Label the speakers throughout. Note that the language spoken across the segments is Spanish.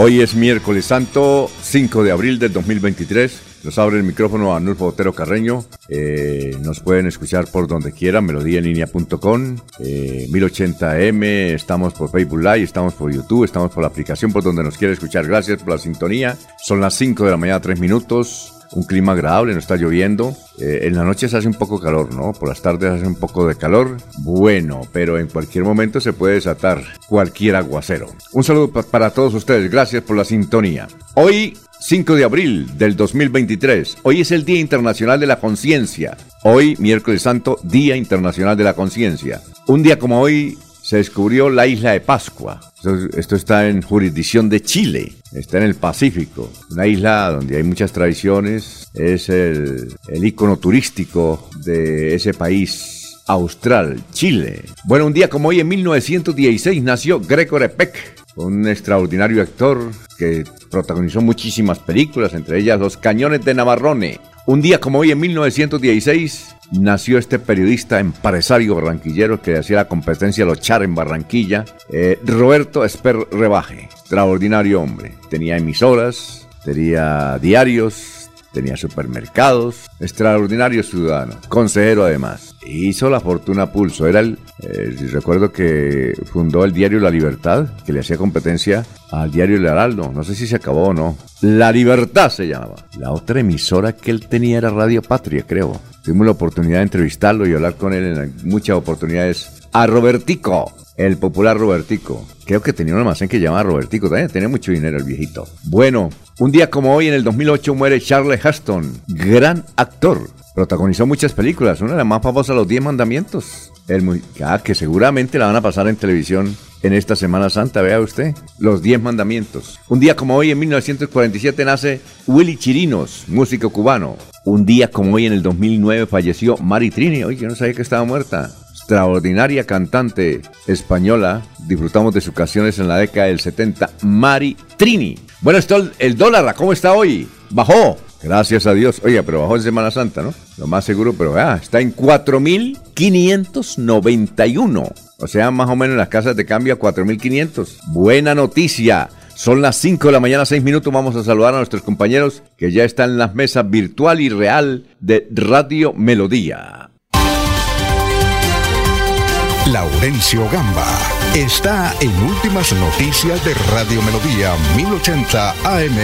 Speaker 1: Hoy es miércoles santo, 5 de abril del 2023. Nos abre el micrófono a Nulfo Otero Carreño. Eh, nos pueden escuchar por donde quieran, melodíaenlínea.com, eh, 1080m, estamos por Facebook Live, estamos por YouTube, estamos por la aplicación por donde nos quiera escuchar. Gracias por la sintonía. Son las 5 de la mañana, 3 minutos un clima agradable, no está lloviendo. Eh, en la noche se hace un poco calor, ¿no? Por las tardes hace un poco de calor. Bueno, pero en cualquier momento se puede desatar cualquier aguacero. Un saludo para todos ustedes, gracias por la sintonía. Hoy 5 de abril del 2023. Hoy es el Día Internacional de la Conciencia. Hoy, miércoles santo, Día Internacional de la Conciencia. Un día como hoy se descubrió la isla de Pascua. Esto, está en jurisdicción de Chile, está en el Pacífico, una isla donde hay muchas tradiciones, es el, el ícono turístico de ese país austral, Chile. Bueno, un día como hoy, en 1916, nació Gregory Peck, un extraordinario actor que protagonizó muchísimas películas, entre ellas Los Cañones de Navarrone. Un día como hoy, en 1916, nació este periodista empresario barranquillero que hacía la competencia de los char en Barranquilla, eh, Roberto Esper Rebaje, extraordinario hombre. Tenía emisoras, tenía diarios, tenía supermercados, extraordinario ciudadano, consejero además. Hizo la fortuna pulso, era el, eh, recuerdo que fundó el diario La Libertad, que le hacía competencia al diario El Heraldo, no sé si se acabó o no. La Libertad se llamaba. La otra emisora que él tenía era Radio Patria, creo. Tuvimos la oportunidad de entrevistarlo y hablar con él en muchas oportunidades. A Robertico, el popular Robertico. Creo que tenía un almacén que llamaba Robertico, también tenía mucho dinero el viejito. Bueno, un día como hoy, en el 2008, muere Charles Heston, gran actor. Protagonizó muchas películas, una de las más famosas, Los Diez Mandamientos. El, ah, que seguramente la van a pasar en televisión en esta Semana Santa, vea usted, los Diez Mandamientos. Un día como hoy, en 1947, nace Willy Chirinos, músico cubano. Un día como hoy, en el 2009, falleció Mari Trini. Oye, yo no sabía que estaba muerta. Extraordinaria cantante española. Disfrutamos de sus canciones en la década del 70. Mari Trini. Bueno, esto, el dólar, ¿cómo está hoy? Bajó. Gracias a Dios. Oiga, pero bajó en Semana Santa, ¿no? Lo más seguro, pero está en 4.591. O sea, más o menos en las casas de cambio a 4.500. Buena noticia. Son las 5 de la mañana, 6 minutos. Vamos a saludar a nuestros compañeros que ya están en las mesas virtual y real de Radio Melodía.
Speaker 2: Laurencio Gamba está en Últimas Noticias de Radio Melodía 1080 AM.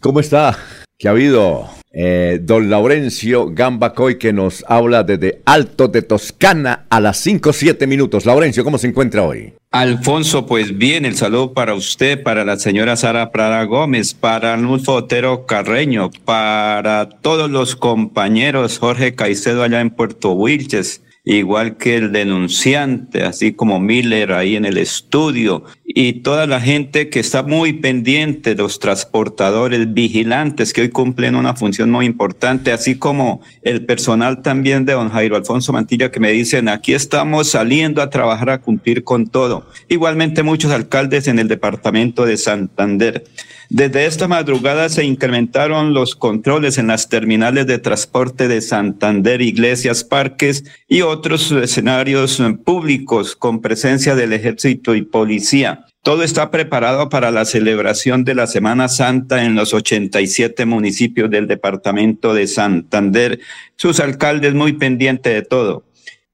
Speaker 1: ¿Cómo está? ¿Qué ha habido? Eh, don Laurencio Gambacoy que nos habla desde Alto de Toscana a las 5 7 minutos. Laurencio, ¿cómo se encuentra hoy?
Speaker 3: Alfonso, pues bien, el saludo para usted, para la señora Sara Prada Gómez, para Nulfo Otero Carreño, para todos los compañeros, Jorge Caicedo allá en Puerto Wilches, igual que el denunciante, así como Miller ahí en el estudio, y toda la gente que está muy pendiente, los transportadores, vigilantes, que hoy cumplen una función muy importante, así como el personal también de don Jairo Alfonso Mantilla, que me dicen, aquí estamos saliendo a trabajar a cumplir con todo. Igualmente muchos alcaldes en el departamento de Santander. Desde esta madrugada se incrementaron los controles en las terminales de transporte de Santander, iglesias, parques y otros escenarios públicos con presencia del ejército y policía. Todo está preparado para la celebración de la Semana Santa en los 87 municipios del departamento de Santander. Sus alcaldes muy pendientes de todo.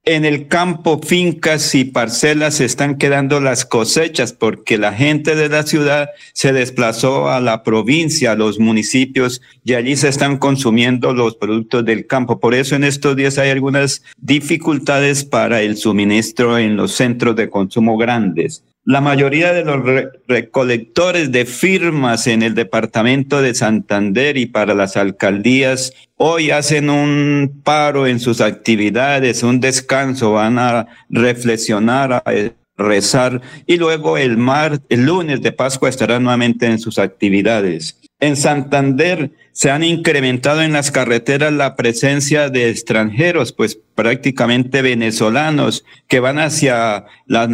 Speaker 3: en el campo, fincas y parcelas se están quedando las cosechas porque la gente de la ciudad se desplazó a la provincia, a los municipios y allí se están consumiendo los productos del campo. Por eso en estos días hay algunas dificultades para el suministro en los centros de consumo grandes. La mayoría de los recolectores de firmas en el departamento de Santander y para las alcaldías hoy hacen un paro en sus actividades, un descanso, van a reflexionar, a rezar y luego el mar, el lunes de Pascua estarán nuevamente en sus actividades. En Santander se han incrementado en las carreteras la presencia de extranjeros, pues prácticamente venezolanos que van hacia la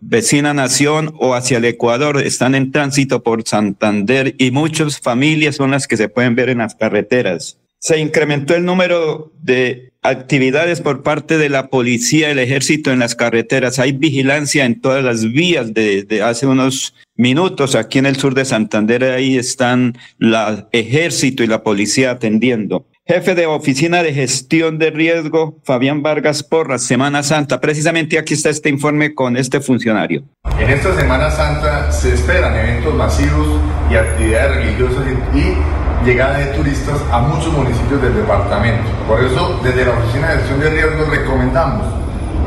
Speaker 3: vecina nación o hacia el Ecuador, están en tránsito por Santander y muchas familias son las que se pueden ver en las carreteras. Se incrementó el número de actividades por parte de la policía, el ejército en las carreteras. Hay vigilancia en todas las vías desde hace unos minutos aquí en el sur de Santander. Ahí están el ejército y la policía atendiendo. Jefe de Oficina de Gestión de Riesgo, Fabián Vargas Porras, Semana Santa. Precisamente aquí está este informe con este funcionario.
Speaker 4: En esta Semana Santa se esperan eventos masivos y actividades religiosas y llegada de turistas a muchos municipios del departamento. Por eso, desde la Oficina de Gestión de Riesgo recomendamos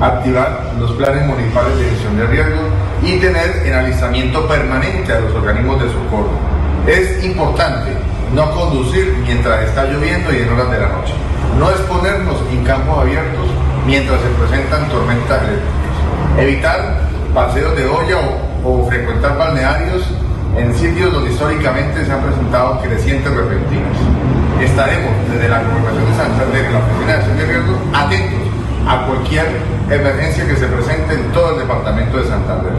Speaker 4: activar los planes municipales de gestión de riesgo y tener en alistamiento permanente a los organismos de socorro. Es importante no conducir mientras está lloviendo y en horas de la noche. No exponernos en campos abiertos mientras se presentan tormentas eléctricas. Evitar paseos de olla o, frecuentar balnearios en sitios donde históricamente se han presentado crecientes repentinos. Estaremos desde la Gobernación de Santander y la Oficina de Acción de Riesgo atentos a cualquier emergencia que se presente en todo el departamento de Santander.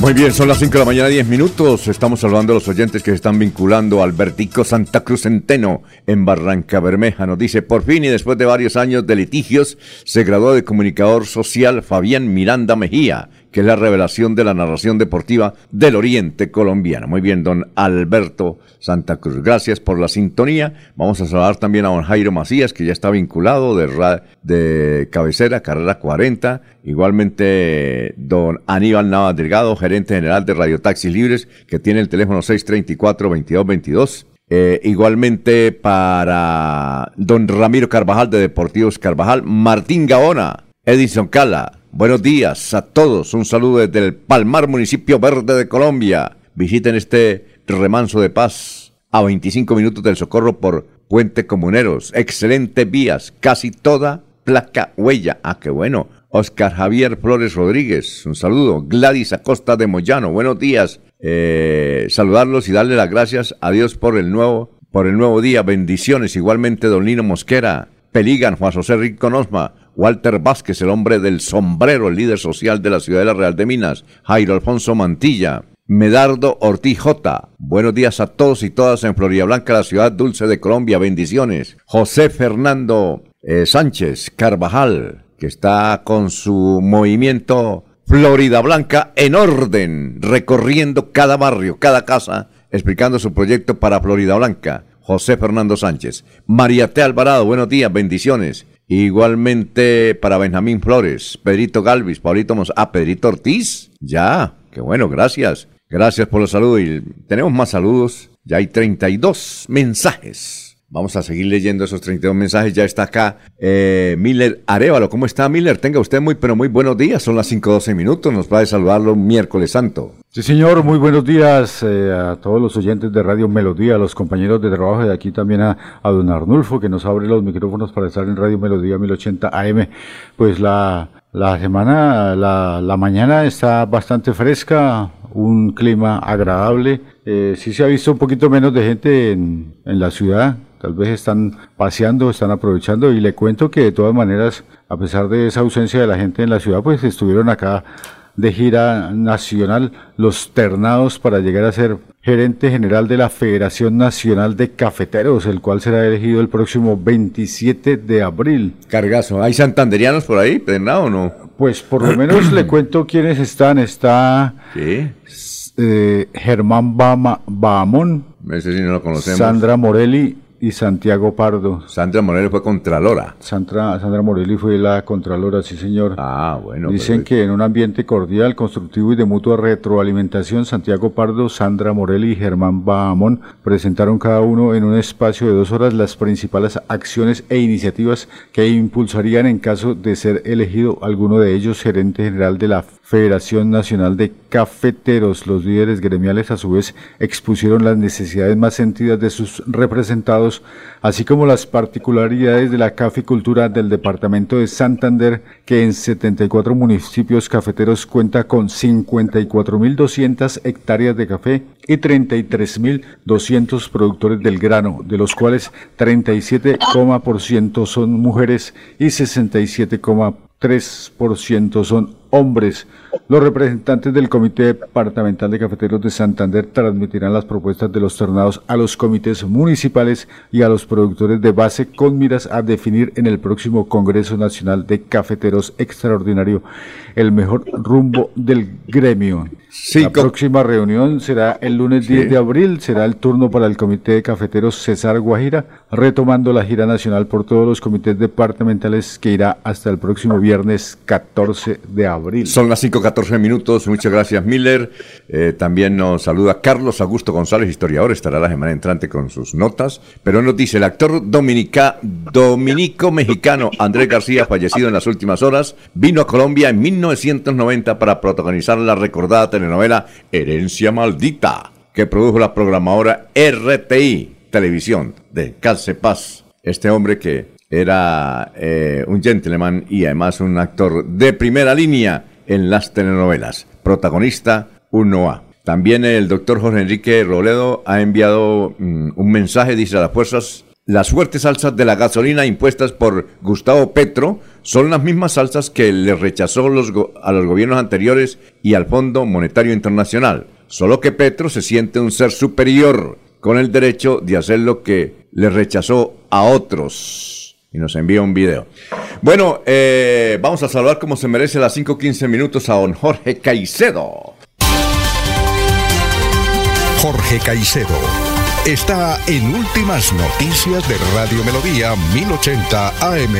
Speaker 1: Muy bien, son las 5 de la mañana, 10 minutos. Estamos saludando a los oyentes que se están vinculando al Vertico Santa Cruz Centeno en Barranca Bermeja. Nos dice, por fin y después de varios años de litigios, se graduó de comunicador social Fabián Miranda Mejía que es la revelación de la narración deportiva del Oriente colombiano. Muy bien, don Alberto Santa Cruz. Gracias por la sintonía. Vamos a saludar también a don Jairo Macías, que ya está vinculado de, de cabecera, carrera 40. Igualmente, don Aníbal Nava Delgado, gerente general de Radio Taxis Libres, que tiene el teléfono 634-2222. Eh, igualmente para don Ramiro Carvajal de Deportivos Carvajal, Martín Gaona, Edison Cala, Buenos días a todos. Un saludo desde el Palmar, municipio verde de Colombia. Visiten este remanso de paz a 25 minutos del Socorro por Puente Comuneros. Excelentes vías, casi toda placa huella. Ah, qué bueno. Oscar Javier Flores Rodríguez, un saludo. Gladys Acosta de Moyano, buenos días. Eh, saludarlos y darle las gracias a Dios por el nuevo, por el nuevo día. Bendiciones. Igualmente, Don Lino Mosquera, Peligan, Juan José Rico Nosma, Walter Vázquez, el hombre del sombrero, el líder social de la ciudad de la Real de Minas, Jairo Alfonso Mantilla, Medardo Ortiz J. Buenos días a todos y todas en Florida Blanca, la ciudad dulce de Colombia. Bendiciones. José Fernando eh, Sánchez Carvajal, que está con su movimiento Florida Blanca en orden, recorriendo cada barrio, cada casa, explicando su proyecto para Florida Blanca. José Fernando Sánchez. María T. Alvarado, buenos días, bendiciones. Igualmente para Benjamín Flores, Pedrito Galvis, Paulito Mos... Ah, Pedrito Ortiz. Ya, qué bueno, gracias. Gracias por los saludos y tenemos más saludos. Ya hay 32 mensajes. Vamos a seguir leyendo esos 32 mensajes. Ya está acá eh, Miller Arevalo. ¿Cómo está Miller? Tenga usted muy, pero muy buenos días. Son las 5.12 minutos. Nos va a saludarlo miércoles santo.
Speaker 5: Sí, señor. Muy buenos días eh, a todos los oyentes de Radio Melodía, a los compañeros de trabajo de aquí también a, don Arnulfo, que nos abre los micrófonos para estar en Radio Melodía 1080 AM. Pues la, la semana, la, la mañana está bastante fresca, un clima agradable. Eh, sí se ha visto un poquito menos de gente en, en la ciudad, tal vez están paseando, están aprovechando y le cuento que de todas maneras, a pesar de esa ausencia de la gente en la ciudad, pues estuvieron acá de gira nacional los ternados para llegar a ser gerente general de la Federación Nacional de Cafeteros, el cual será elegido el próximo 27 de abril.
Speaker 1: Cargazo, ¿hay santanderianos por ahí, ternado o no?
Speaker 5: Pues por lo menos le cuento quiénes están. Está eh, Germán Bama, Bahamón,
Speaker 1: sí no.
Speaker 5: Sandra Morelli, y Santiago Pardo.
Speaker 1: Sandra Morelli fue Contralora.
Speaker 5: Sandra, Sandra Morelli fue la Contralora, sí señor.
Speaker 1: Ah, bueno.
Speaker 5: Dicen que en un ambiente cordial, constructivo y de mutua retroalimentación, Santiago Pardo, Sandra Morelli y Germán Bahamón presentaron cada uno en un espacio de dos horas las principales acciones e iniciativas que impulsarían en caso de ser elegido alguno de ellos gerente general de la Federación Nacional de Cafeteros. Los líderes gremiales a su vez expusieron las necesidades más sentidas de sus representados, así como las particularidades de la caficultura del departamento de Santander, que en 74 municipios cafeteros cuenta con 54.200 hectáreas de café y 33.200 productores del grano, de los cuales 37,% son mujeres y 67,3% son hombres. Los representantes del Comité Departamental de Cafeteros de Santander transmitirán las propuestas de los tornados a los comités municipales y a los productores de base con miras a definir en el próximo Congreso Nacional de Cafeteros Extraordinario el mejor rumbo del gremio. La próxima reunión será el lunes 10 de abril, será el turno para el Comité de Cafeteros César Guajira, retomando la gira nacional por todos los comités departamentales que irá hasta el próximo viernes 14 de abril.
Speaker 1: Son las 5.14 minutos. Muchas gracias, Miller. Eh, también nos saluda Carlos Augusto González, historiador. Estará la semana entrante con sus notas. Pero nos dice el actor dominica, dominico-mexicano Andrés García, fallecido en las últimas horas, vino a Colombia en 1990 para protagonizar la recordada telenovela Herencia Maldita, que produjo la programadora RTI Televisión de Calce Paz. Este hombre que era eh, un gentleman y además un actor de primera línea en las telenovelas. Protagonista 1A. También el doctor Jorge Enrique Roledo ha enviado mm, un mensaje, dice a las fuerzas, las fuertes alzas de la gasolina impuestas por Gustavo Petro son las mismas alzas que le rechazó a los gobiernos anteriores y al Fondo Monetario Internacional. Solo que Petro se siente un ser superior con el derecho de hacer lo que le rechazó a otros y nos envía un video. Bueno, eh, vamos a saludar como se merece las 5.15 minutos a don Jorge Caicedo.
Speaker 2: Jorge Caicedo está en Últimas Noticias de Radio Melodía 1080 AM.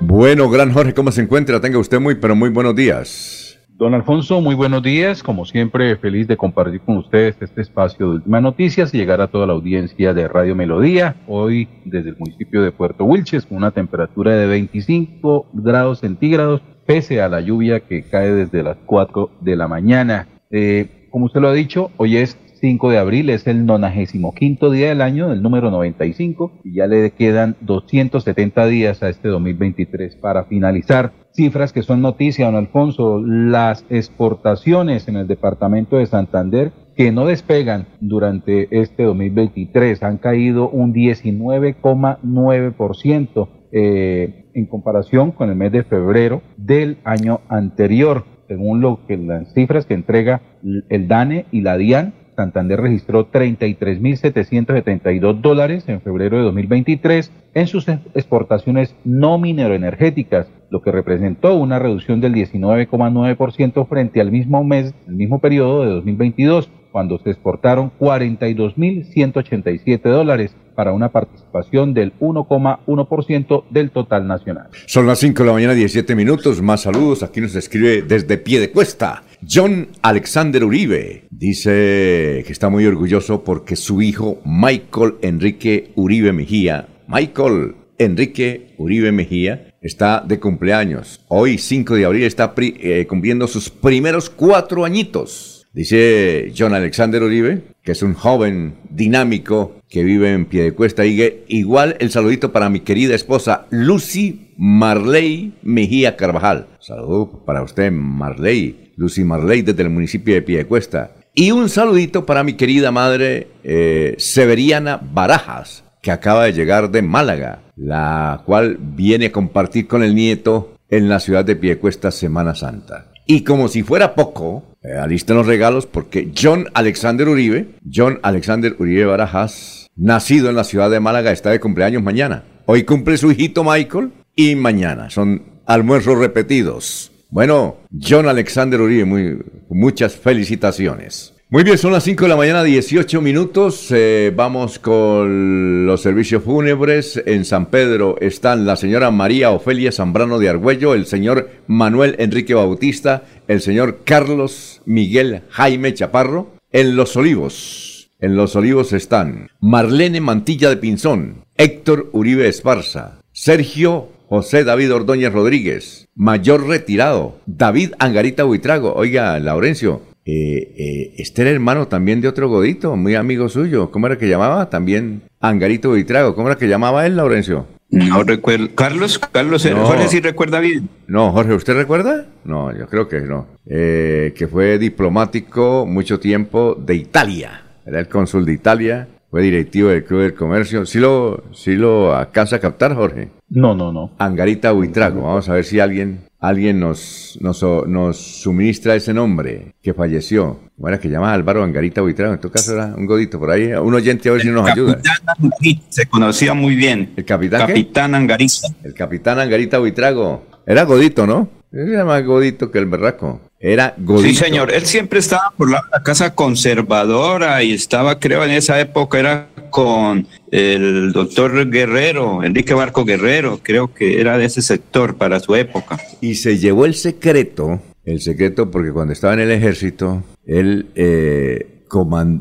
Speaker 1: Bueno, gran Jorge, ¿cómo se encuentra? Tenga usted muy, pero muy buenos días.
Speaker 6: Don Alfonso, muy buenos días. Como siempre, feliz de compartir con ustedes este espacio de últimas noticias y llegar a toda la audiencia de Radio Melodía. Hoy, desde el municipio de Puerto Wilches, con una temperatura de 25 grados centígrados, pese a la lluvia que cae desde las 4 de la mañana. Eh, como usted lo ha dicho, hoy es 5 de abril, es el 95 día del año, del número 95, y ya le quedan 270 días a este 2023 para finalizar. Cifras que son noticia, don Alfonso, las exportaciones en el departamento de Santander que no despegan durante este 2023 han caído un 19,9% eh, en comparación con el mes de febrero del año anterior, según lo que las cifras que entrega el DANE y la DIAN Santander registró 33.772 dólares en febrero de 2023 en sus exportaciones no mineroenergéticas, lo que representó una reducción del 19,9% frente al mismo mes, el mismo periodo de 2022, cuando se exportaron 42.187 dólares para una participación del 1,1% del total nacional.
Speaker 1: Son las 5 de la mañana, 17 minutos. Más saludos. Aquí nos escribe desde pie de cuesta. John Alexander Uribe dice que está muy orgulloso porque su hijo Michael Enrique Uribe Mejía, Michael Enrique Uribe Mejía, está de cumpleaños. Hoy, 5 de abril, está eh, cumpliendo sus primeros cuatro añitos. Dice John Alexander Uribe, que es un joven dinámico que vive en Piedecuesta. Igual el saludito para mi querida esposa Lucy Marley Mejía Carvajal. Saludo para usted, Marley. Lucy Marley desde el municipio de Piedecuesta. Y un saludito para mi querida madre eh, Severiana Barajas, que acaba de llegar de Málaga, la cual viene a compartir con el nieto en la ciudad de Piedecuesta Semana Santa. Y como si fuera poco, eh, alisten los regalos porque John Alexander Uribe, John Alexander Uribe Barajas, nacido en la ciudad de Málaga, está de cumpleaños mañana. Hoy cumple su hijito Michael y mañana. Son almuerzos repetidos. Bueno, John Alexander Uribe, muy, muchas felicitaciones. Muy bien, son las 5 de la mañana, 18 minutos. Eh, vamos con los servicios fúnebres. En San Pedro están la señora María Ofelia Zambrano de Argüello, el señor Manuel Enrique Bautista, el señor Carlos Miguel Jaime Chaparro. En Los Olivos, en Los Olivos están Marlene Mantilla de Pinzón, Héctor Uribe Esparza, Sergio José David Ordóñez Rodríguez, mayor retirado, David Angarita Buitrago. Oiga, Laurencio, eh, eh, este era hermano también de otro godito, muy amigo suyo. ¿Cómo era que llamaba? También Angarito Buitrago. ¿Cómo era que llamaba él, Laurencio?
Speaker 3: No recuerdo. Carlos, Carlos, Jorge sí recuerda bien.
Speaker 1: No, Jorge, ¿usted recuerda? No, yo creo que no. Eh, que fue diplomático mucho tiempo de Italia. Era el cónsul de Italia, fue directivo del Club del Comercio. ¿Sí lo, sí lo alcanza a captar, Jorge?
Speaker 6: No, no, no.
Speaker 1: Angarita Buitrago. Vamos a ver si alguien alguien nos, nos, nos, suministra ese nombre que falleció. Bueno, que llama Álvaro Angarita Buitrago. En tu caso era un godito por ahí. Un oyente a ver si nos ayuda.
Speaker 3: Angarita, se conocía muy bien.
Speaker 1: ¿El capitán?
Speaker 3: Capitán Angarita.
Speaker 1: El capitán Angarita Buitrago. Era godito, ¿no? Era más godito que el berraco. Era godito.
Speaker 3: Sí, señor. Él siempre estaba por la casa conservadora y estaba, creo, en esa época era con el doctor Guerrero, Enrique Barco Guerrero, creo que era de ese sector para su época.
Speaker 1: Y se llevó el secreto, el secreto porque cuando estaba en el ejército, él eh,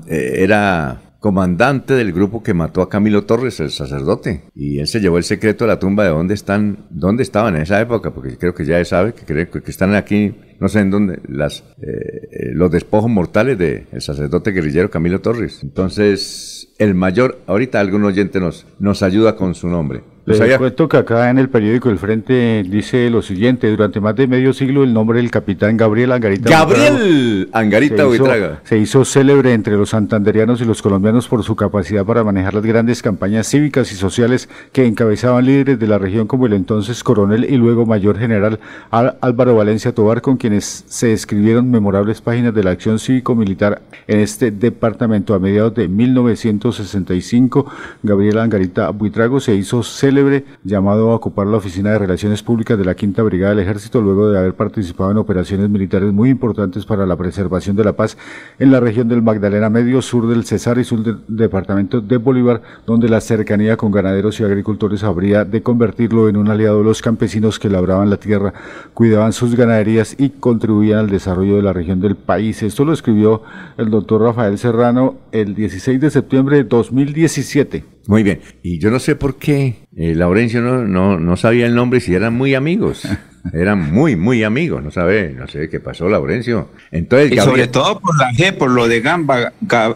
Speaker 1: eh, era comandante del grupo que mató a Camilo Torres, el sacerdote. Y él se llevó el secreto a la tumba de dónde están, dónde estaban en esa época, porque creo que ya sabe que, cree, que están aquí, no sé en dónde, las, eh, los despojos mortales del sacerdote guerrillero Camilo Torres. Entonces, el mayor, ahorita algún oyente nos, nos ayuda con su nombre.
Speaker 5: Les cuento que acá en el periódico El Frente dice lo siguiente, durante más de medio siglo el nombre del capitán Gabriel Angarita
Speaker 1: Gabriel Angarita
Speaker 5: Buitrago se hizo célebre entre los santanderianos y los colombianos por su capacidad para manejar las grandes campañas cívicas y sociales que encabezaban líderes de la región como el entonces coronel y luego mayor general Álvaro Valencia Tobar, con quienes se escribieron memorables páginas de la acción cívico-militar en este departamento. A mediados de 1965, Gabriel Angarita Buitrago se hizo célebre llamado a ocupar la Oficina de Relaciones Públicas de la Quinta Brigada del Ejército luego de haber participado en operaciones militares muy importantes para la preservación de la paz en la región del Magdalena Medio, sur del Cesar y sur del departamento de Bolívar, donde la cercanía con ganaderos y agricultores habría de convertirlo en un aliado de los campesinos que labraban la tierra, cuidaban sus ganaderías y contribuían al desarrollo de la región del país. Esto lo escribió el doctor Rafael Serrano el 16 de septiembre de 2017.
Speaker 1: Muy bien. Y yo no sé por qué eh, Laurencio no, no, no, sabía el nombre si eran muy amigos. Eran muy, muy amigos. No sabe, no sé qué pasó, Laurencio. Entonces,
Speaker 3: y sobre todo por la G, por lo de Gamba,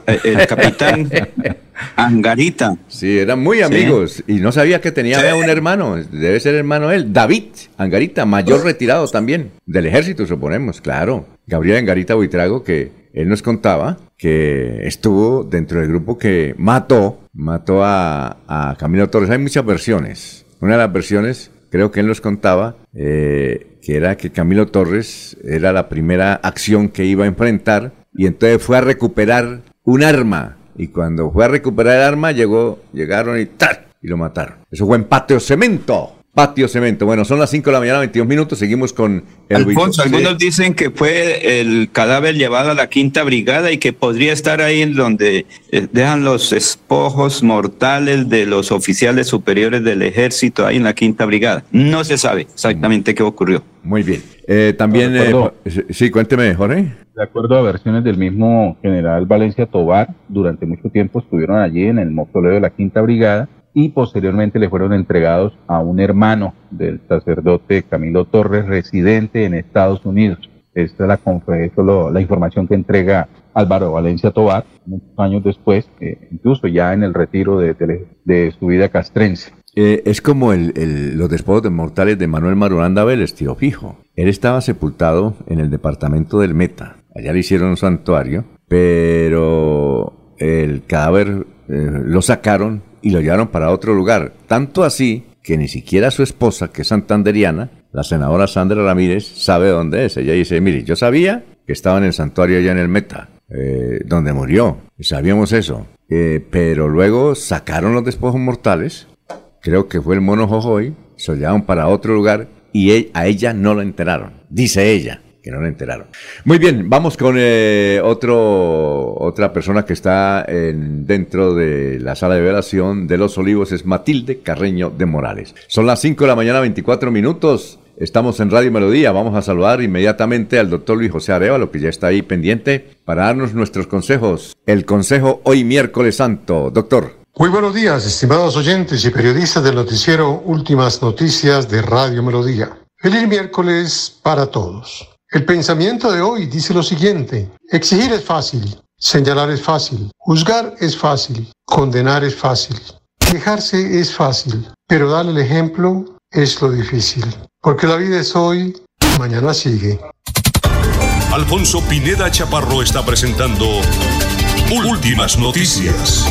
Speaker 3: eh, el capitán Angarita.
Speaker 1: Sí, eran muy amigos. Y no sabía que tenía un hermano. Debe ser hermano él. David Angarita, mayor retirado también. Del ejército, suponemos, claro. Gabriel Angarita Buitrago, que él nos contaba que estuvo dentro del grupo que mató, mató a, Camilo Torres. Hay muchas versiones. Una de las versiones, creo que él nos contaba, eh, que era que Camilo Torres era la primera acción que iba a enfrentar y entonces fue a recuperar un arma. Y cuando fue a recuperar el arma, llegó, llegaron y ¡tar! y lo mataron. Eso fue en patio cemento. Patio Cemento. Bueno, son las 5 de la mañana, 22 minutos. Seguimos con
Speaker 3: el Alfonso, algunos dicen que fue el cadáver llevado a la quinta brigada y que podría estar ahí en donde eh, dejan los espojos mortales de los oficiales superiores del ejército, ahí en la quinta brigada. No se sabe exactamente qué ocurrió.
Speaker 1: Muy bien. Eh, también, eh, sí, cuénteme, Jorge.
Speaker 6: De acuerdo a versiones del mismo general Valencia Tobar, durante mucho tiempo estuvieron allí en el mausoleo de la quinta brigada y posteriormente le fueron entregados a un hermano del sacerdote Camilo Torres, residente en Estados Unidos. Esta es la, la información que entrega Álvaro Valencia Tobar, muchos años después, eh, incluso ya en el retiro de, su vida castrense.
Speaker 1: Eh, es como el, los despojos de mortales de Manuel Marulanda Vélez, tío fijo. Él estaba sepultado en el departamento del Meta. Allá le hicieron un santuario, pero el cadáver eh, lo sacaron y lo llevaron para otro lugar. Tanto así que ni siquiera su esposa, que es santanderiana, la senadora Sandra Ramírez, sabe dónde es. Ella dice, mire, yo sabía que estaba en el santuario allá en el Meta, eh, donde murió. Sabíamos eso. Eh, pero luego sacaron los despojos mortales, creo que fue el mono Jojoy, se lo llevaron para otro lugar y e, a ella no lo enteraron, dice ella. Que no lo enteraron. Muy bien, vamos con eh, otro, otra persona que está en, dentro de la sala de velación de Los Olivos, es Matilde Carreño de Morales. Son las 5 de la mañana, 24 minutos. Estamos en Radio Melodía. Vamos a saludar inmediatamente al doctor Luis José Arevalo, que ya está ahí pendiente, para darnos nuestros consejos. El consejo hoy miércoles santo. Doctor.
Speaker 7: Muy buenos días, estimados oyentes y periodistas del noticiero Últimas Noticias de Radio Melodía. Feliz miércoles para todos. El pensamiento de hoy dice lo siguiente. Exigir es fácil, señalar es fácil, juzgar es fácil, condenar es fácil, quejarse es fácil, pero dar el ejemplo es lo difícil. Porque la vida es hoy, mañana sigue.
Speaker 8: Alfonso Pineda Chaparro está presentando Últimas Noticias.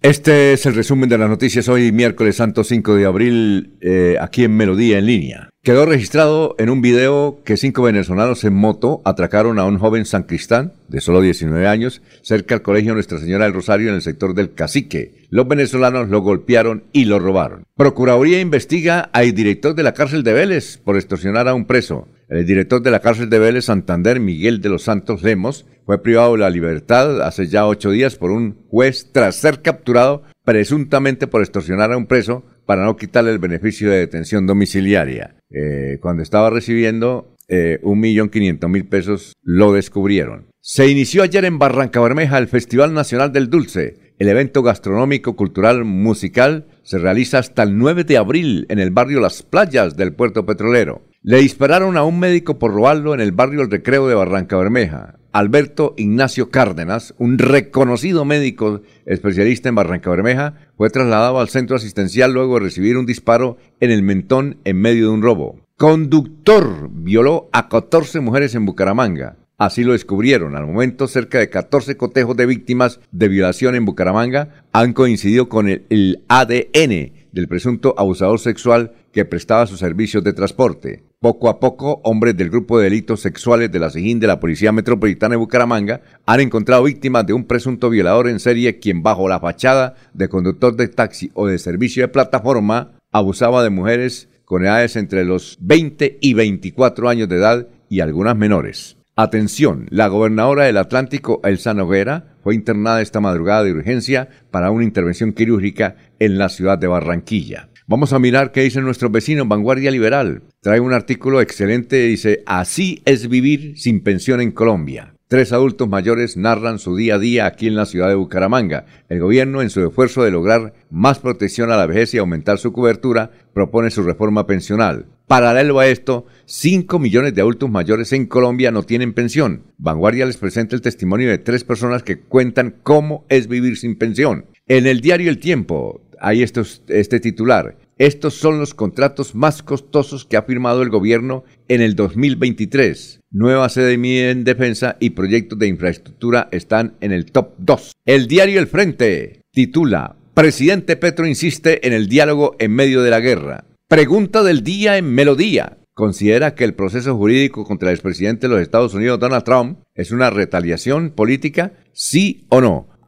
Speaker 1: Este es el resumen de las noticias hoy, miércoles santo 5 de abril, eh, aquí en Melodía en línea. Quedó registrado en un video que cinco venezolanos en moto atracaron a un joven San Cristán de solo 19 años cerca al colegio Nuestra Señora del Rosario en el sector del Cacique. Los venezolanos lo golpearon y lo robaron. Procuraduría investiga al director de la cárcel de Vélez por extorsionar a un preso. El director de la cárcel de Vélez Santander, Miguel de los Santos Lemos, fue privado de la libertad hace ya ocho días por un juez tras ser capturado presuntamente por extorsionar a un preso para no quitarle el beneficio de detención domiciliaria. Eh, cuando estaba recibiendo eh, un millón quinientos mil pesos, lo descubrieron. Se inició ayer en Barranca Bermeja el Festival Nacional del Dulce. El evento gastronómico, cultural, musical se realiza hasta el 9 de abril en el barrio Las Playas del puerto petrolero. Le dispararon a un médico por robarlo en el barrio El Recreo de Barranca Bermeja. Alberto Ignacio Cárdenas, un reconocido médico especialista en Barranca Bermeja, fue trasladado al centro asistencial luego de recibir un disparo en el mentón en medio de un robo. Conductor violó a 14 mujeres en Bucaramanga. Así lo descubrieron. Al momento, cerca de 14 cotejos de víctimas de violación en Bucaramanga han coincidido con el, el ADN del presunto abusador sexual que prestaba sus servicios de transporte. Poco a poco, hombres del grupo de delitos sexuales de la SIGIN de la Policía Metropolitana de Bucaramanga han encontrado víctimas de un presunto violador en serie quien bajo la fachada de conductor de taxi o de servicio de plataforma abusaba de mujeres con edades entre los 20 y 24 años de edad y algunas menores. Atención, la gobernadora del Atlántico, Elsa Noguera, fue internada esta madrugada de urgencia para una intervención quirúrgica en la ciudad de Barranquilla. Vamos a mirar qué dice nuestro vecino Vanguardia Liberal. Trae un artículo excelente, dice, así es vivir sin pensión en Colombia. Tres adultos mayores narran su día a día aquí en la ciudad de Bucaramanga. El gobierno, en su esfuerzo de lograr más protección a la vejez y aumentar su cobertura, propone su reforma pensional. Paralelo a esto, 5 millones de adultos mayores en Colombia no tienen pensión. Vanguardia les presenta el testimonio de tres personas que cuentan cómo es vivir sin pensión. En el diario El Tiempo hay estos, este titular. Estos son los contratos más costosos que ha firmado el gobierno en el 2023. Nueva sede en defensa y proyectos de infraestructura están en el top 2. El diario El Frente titula Presidente Petro insiste en el diálogo en medio de la guerra. Pregunta del día en Melodía. ¿Considera que el proceso jurídico contra el expresidente de los Estados Unidos, Donald Trump, es una retaliación política? ¿Sí o no?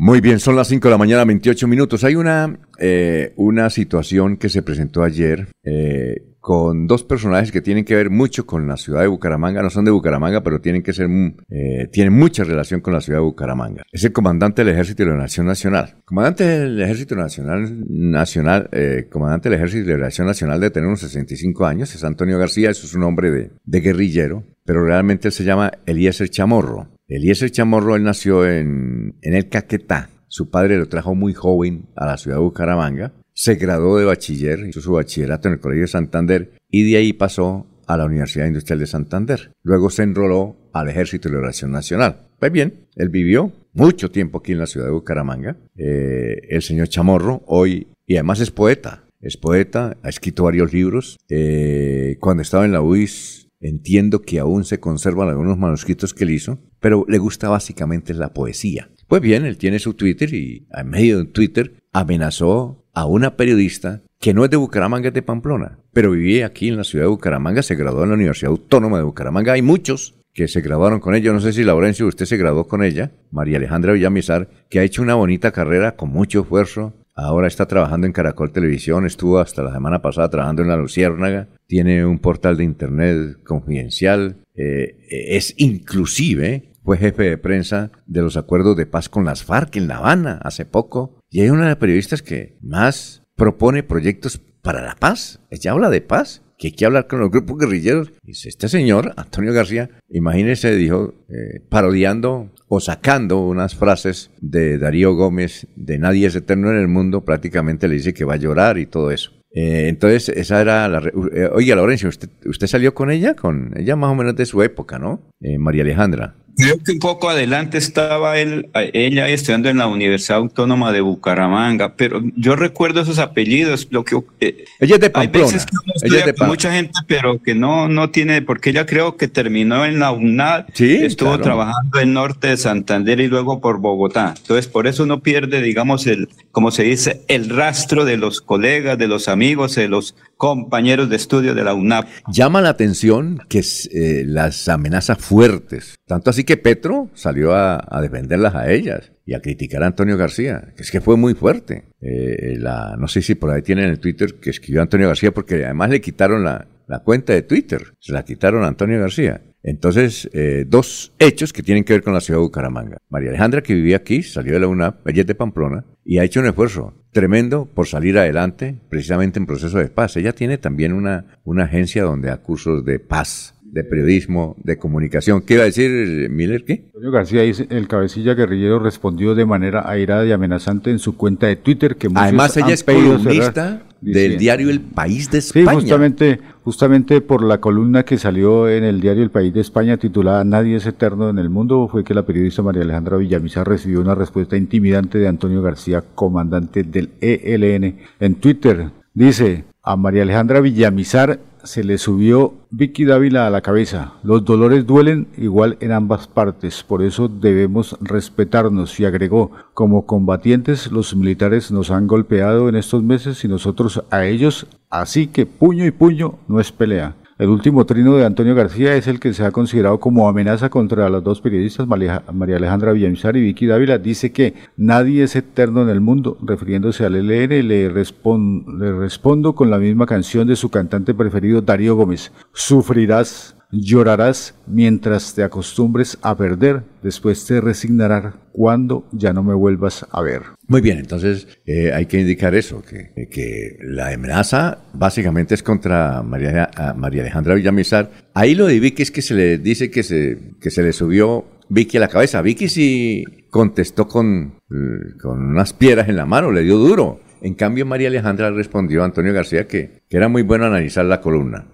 Speaker 1: Muy bien, son las 5 de la mañana, 28 minutos. Hay una, eh, una situación que se presentó ayer eh, con dos personajes que tienen que ver mucho con la ciudad de Bucaramanga. No son de Bucaramanga, pero tienen que ser, eh, tienen mucha relación con la ciudad de Bucaramanga. Es el comandante del Ejército de la Nación Nacional. Comandante del Ejército Nacional, Nacional comandante del Ejército de la Nación Nacional de tener unos 65 años, es Antonio García, eso es un hombre de, de guerrillero, pero realmente él se llama Eliezer Chamorro. Eliezer Chamorro, él nació en, el Caquetá. Su padre lo trajo muy joven a la ciudad de Bucaramanga. Se graduó de bachiller, hizo su bachillerato en el Colegio de Santander y de ahí pasó a la Universidad Industrial de Santander. Luego se enroló al Ejército de Liberación Nacional. Pues bien, él vivió mucho tiempo aquí en la ciudad de Bucaramanga. Eh, el señor Chamorro hoy, y además es poeta, es poeta, ha escrito varios libros. Eh, cuando estaba en la UIS Entiendo que aún se conservan algunos manuscritos que él hizo. Pero le gusta básicamente la poesía. Pues bien, él tiene su Twitter y en medio de Twitter amenazó a una periodista que no es de Bucaramanga, es de Pamplona, pero vivía aquí en la ciudad de Bucaramanga, se graduó en la Universidad Autónoma de Bucaramanga. Hay muchos que se graduaron con ella. No sé si Laurencio, usted se graduó con ella, María Alejandra Villamizar, que ha hecho una bonita carrera con mucho esfuerzo. Ahora está trabajando en Caracol Televisión, estuvo hasta la semana pasada trabajando en La Luciérnaga, tiene un portal de internet confidencial, eh, es inclusive, fue jefe de prensa de los acuerdos de paz con las FARC en La Habana hace poco, y hay una de las periodistas que más propone proyectos para la paz. Ella habla de paz, que hay que hablar con los grupos guerrilleros. Dice, este señor, Antonio García, imagínese, dijo, eh, parodiando o sacando unas frases de Darío Gómez, de Nadie es eterno en el mundo, prácticamente le dice que va a llorar y todo eso. Eh, entonces, esa era la... Eh, oiga, Laurencio, usted, usted salió con ella, con ella más o menos de su época, ¿no? María Alejandra.
Speaker 3: Creo que un poco adelante estaba él, ella estudiando en la Universidad Autónoma de Bucaramanga, pero yo recuerdo esos apellidos. Lo que,
Speaker 1: eh, ella es de Pamplona.
Speaker 3: Hay veces que uno mucha gente, pero que no, no tiene, porque ella creo que terminó en la UNAD, sí, estuvo trabajando en norte de Santander y luego por Bogotá. Entonces, por eso uno pierde, digamos, el, como se dice, el rastro de los colegas, de los amigos, de los compañeros de estudio de la UNAP.
Speaker 1: Llama la atención que eh, las amenazas fuertes, tanto así que Petro salió a, defenderlas a ellas y a criticar a Antonio García, que es que fue muy fuerte. Eh, la, no sé si por ahí tienen el Twitter que escribió Antonio García, porque además le quitaron la, la cuenta de Twitter, se la quitaron a Antonio García. Entonces, eh, dos hechos que tienen que ver con la ciudad de Bucaramanga. María Alejandra, que vivía aquí, salió de la UNAP, ella es de Pamplona, y ha hecho un esfuerzo tremendo por salir adelante, precisamente en proceso de paz. Ella tiene también una, una agencia donde da cursos de paz, de periodismo, de comunicación. ¿Qué iba a decir Miller? ¿Qué?
Speaker 5: Antonio García dice, el cabecilla guerrillero respondió de manera airada y amenazante en su cuenta de Twitter que
Speaker 1: Además ella es columnista del diario El País de España.
Speaker 5: Sí, justamente, justamente por la columna que salió en el diario El País de España titulada Nadie es eterno en el mundo fue que la periodista María Alejandra Villamizar recibió una respuesta intimidante de Antonio García, comandante del ELN, en Twitter. Dice, a María Alejandra Villamizar se le subió Vicky Dávila a la cabeza. Los dolores duelen igual en ambas partes, por eso debemos respetarnos. Y agregó, como combatientes los militares nos han golpeado en estos meses y nosotros a ellos, así que puño y puño no es pelea. El último trino de Antonio García es el que se ha considerado como amenaza contra las dos periodistas, María Alejandra Villamizar y Vicky Dávila. Dice que nadie es eterno en el mundo. Refiriéndose al LN, le, le respondo con la misma canción de su cantante preferido, Darío Gómez. Sufrirás Llorarás mientras te acostumbres a perder, después te resignarás cuando ya no me vuelvas a ver.
Speaker 1: Muy bien, entonces eh, hay que indicar eso, que, la amenaza básicamente es contra María, María Alejandra Villamizar. Ahí lo de Vicky es que se le dice que se, que se le subió Vicky a la cabeza. Vicky sí contestó con, eh, con unas piedras en la mano, le dio duro. En cambio, María Alejandra respondió a Antonio García que, que era muy bueno analizar la columna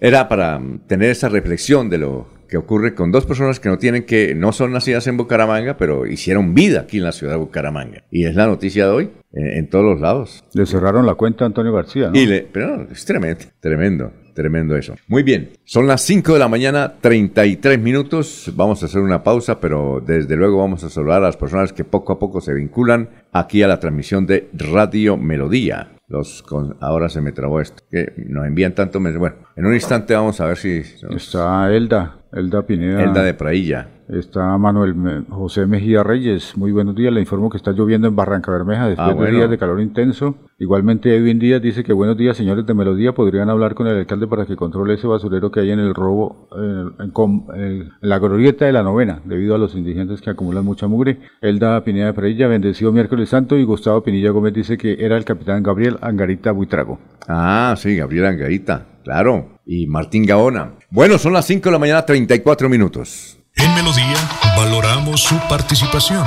Speaker 1: era para tener esa reflexión de lo que ocurre con dos personas que no tienen que, no son nacidas en Bucaramanga, pero hicieron vida aquí en la ciudad de Bucaramanga. Y es la noticia de hoy en, todos los lados.
Speaker 5: Le cerraron la cuenta a Antonio García, ¿no?
Speaker 1: Y le, pero es tremendo, tremendo. Tremendo eso. Muy bien, son las 5 de la mañana, 33 minutos. Vamos a hacer una pausa, pero desde luego vamos a saludar a las personas que poco a poco se vinculan aquí a la transmisión de Radio Melodía. Los ahora se me trabó esto. Que nos envían tanto. Bueno, en un instante vamos a ver si.
Speaker 5: Está Elda, Elda Pineda.
Speaker 1: Elda de Prailla.
Speaker 5: Está Manuel José Mejía Reyes. Muy buenos días. Le informo que está lloviendo en Barranca Bermeja después ah, de días de calor intenso. Igualmente, Edwin Díaz dice que buenos días, señores de Melodía. Podrían hablar con el alcalde para que controle ese basurero que hay en el robo, en, la glorieta de la novena, debido a los indigentes que acumulan mucha mugre. Elda Pineda de Prailla, bendecido miércoles santo. Y Gustavo Pinilla Gómez dice que era el capitán Gabriel Angarita Buitrago.
Speaker 1: Ah, sí, Gabriel Angarita, claro. Y Martín Gaona. Bueno, son las 5 de la mañana, 34 minutos.
Speaker 8: En Melodía valoramos su participación.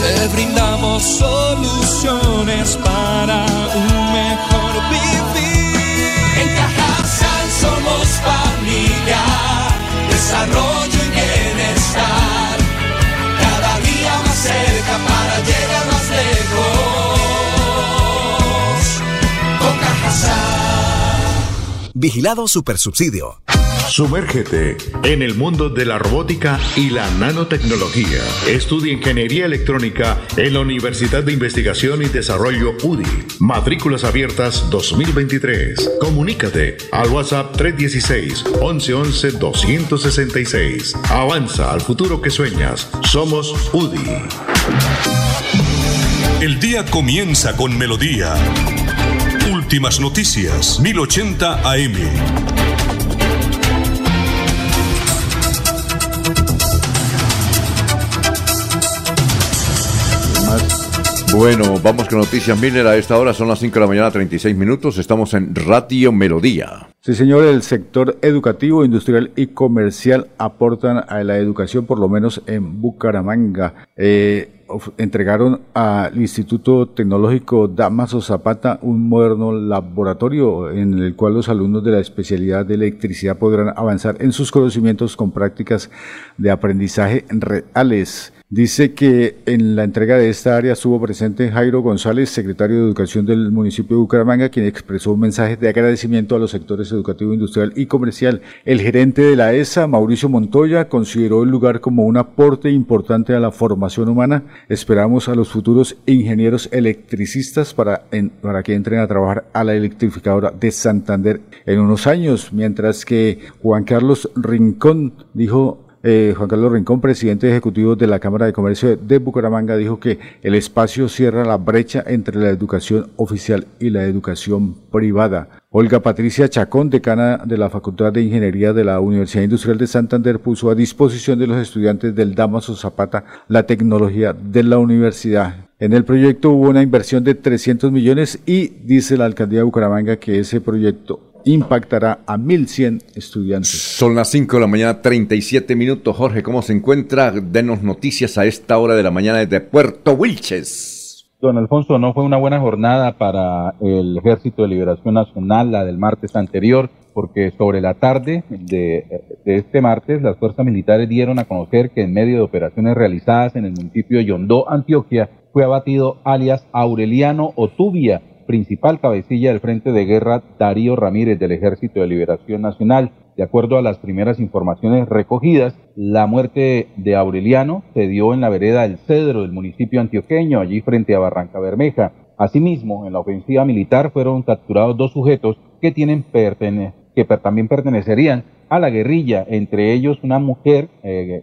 Speaker 9: Te brindamos soluciones para un mejor vivir. En Cajasal somos familia, desarrollo y bienestar.
Speaker 10: Vigilado Supersubsidio.
Speaker 11: Sumérgete en el mundo de la robótica y la nanotecnología. Estudia ingeniería electrónica en la Universidad de Investigación y Desarrollo UDI. Matrículas abiertas 2023. Comunícate al WhatsApp 316 1111 266. Avanza al futuro que sueñas. Somos UDI.
Speaker 8: El día comienza con melodía. Últimas noticias, 1080 AM.
Speaker 1: Bueno, vamos con Noticias Miller. A esta hora son las 5 de la mañana, 36 minutos. Estamos en Radio Melodía.
Speaker 5: Sí, señor, el sector educativo, industrial y comercial aportan a la educación, por lo menos en Bucaramanga. Eh, entregaron al Instituto Tecnológico Damaso Zapata un moderno laboratorio en el cual los alumnos de la especialidad de electricidad podrán avanzar en sus conocimientos con prácticas de aprendizaje reales. Dice que en la entrega de esta área estuvo presente Jairo González, secretario de Educación del municipio de Bucaramanga, quien expresó un mensaje de agradecimiento a los sectores educativo, industrial y comercial. El gerente de la ESA, Mauricio Montoya, consideró el lugar como un aporte importante a la formación humana. Esperamos a los futuros ingenieros electricistas para, en- para que entren a trabajar a la electrificadora de Santander en unos años, mientras que Juan Carlos Rincón dijo eh, Juan Carlos Rincón, presidente ejecutivo de la Cámara de Comercio de Bucaramanga, dijo que el espacio cierra la brecha entre la educación oficial y la educación privada. Olga Patricia Chacón, decana de la Facultad de Ingeniería de la Universidad Industrial de Santander, puso a disposición de los estudiantes del Damaso Zapata la tecnología de la universidad. En el proyecto hubo una inversión de 300 millones y dice la alcaldía de Bucaramanga que ese proyecto impactará a 1.100 estudiantes.
Speaker 1: Son las 5 de la mañana, 37 minutos. Jorge, ¿cómo se encuentra? Denos noticias a esta hora de la mañana desde Puerto Wilches.
Speaker 6: Don Alfonso, no fue una buena jornada para el Ejército de Liberación Nacional, la del martes anterior, porque sobre la tarde de, de este martes las fuerzas militares dieron a conocer que en medio de operaciones realizadas en el municipio de Yondó, Antioquia, fue abatido alias Aureliano Otubia, principal cabecilla del Frente de Guerra Darío Ramírez del Ejército de Liberación Nacional. De acuerdo a las primeras informaciones recogidas, la muerte de Aureliano se dio en la vereda del Cedro del municipio antioqueño, allí frente a Barranca Bermeja. Asimismo, en la ofensiva militar fueron capturados dos sujetos que tienen pertene- que también pertenecerían a la guerrilla, entre ellos una mujer eh,